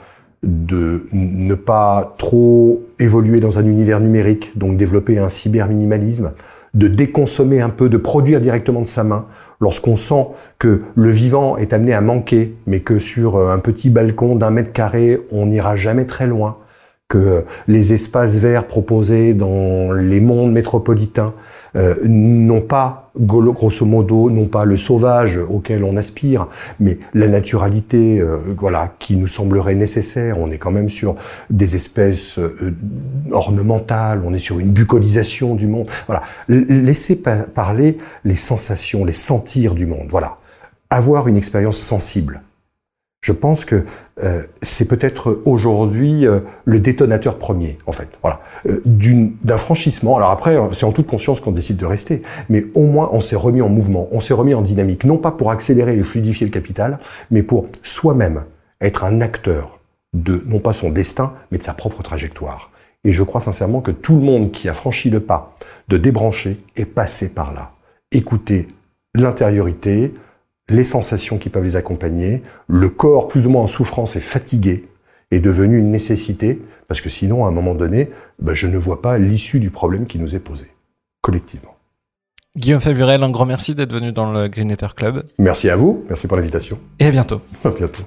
de ne pas trop évoluer dans un univers numérique, donc développer un cyberminimalisme, de déconsommer un peu, de produire directement de sa main, lorsqu'on sent que le vivant est amené à manquer, mais que sur un petit balcon d'un mètre carré, on n'ira jamais très loin, que les espaces verts proposés dans les mondes métropolitains euh, n'ont pas, grosso modo, non pas le sauvage auquel on aspire, mais la naturalité, euh, voilà, qui nous semblerait nécessaire. On est quand même sur des espèces euh, ornementales, on est sur une bucolisation du monde. Voilà, laisser parler les sensations, les sentir du monde. Voilà, avoir une expérience sensible. Je pense que euh, c'est peut-être aujourd'hui euh, le détonateur premier, en fait, voilà, euh, d'un franchissement. Alors après, c'est en toute conscience qu'on décide de rester, mais au moins on s'est remis en mouvement, on s'est remis en dynamique, non pas pour accélérer et fluidifier le capital, mais pour soi-même être un acteur de non pas son destin, mais de sa propre trajectoire. Et je crois sincèrement que tout le monde qui a franchi le pas de débrancher est passé par là. Écoutez l'intériorité, les sensations qui peuvent les accompagner, le corps plus ou moins en souffrance et fatigué est devenu une nécessité, parce que sinon, à un moment donné, ben, je ne vois pas l'issue du problème qui nous est posé, collectivement. Guillaume Faburel, un grand merci d'être venu dans le Green Club. Merci à vous, merci pour l'invitation. Et à bientôt. À bientôt.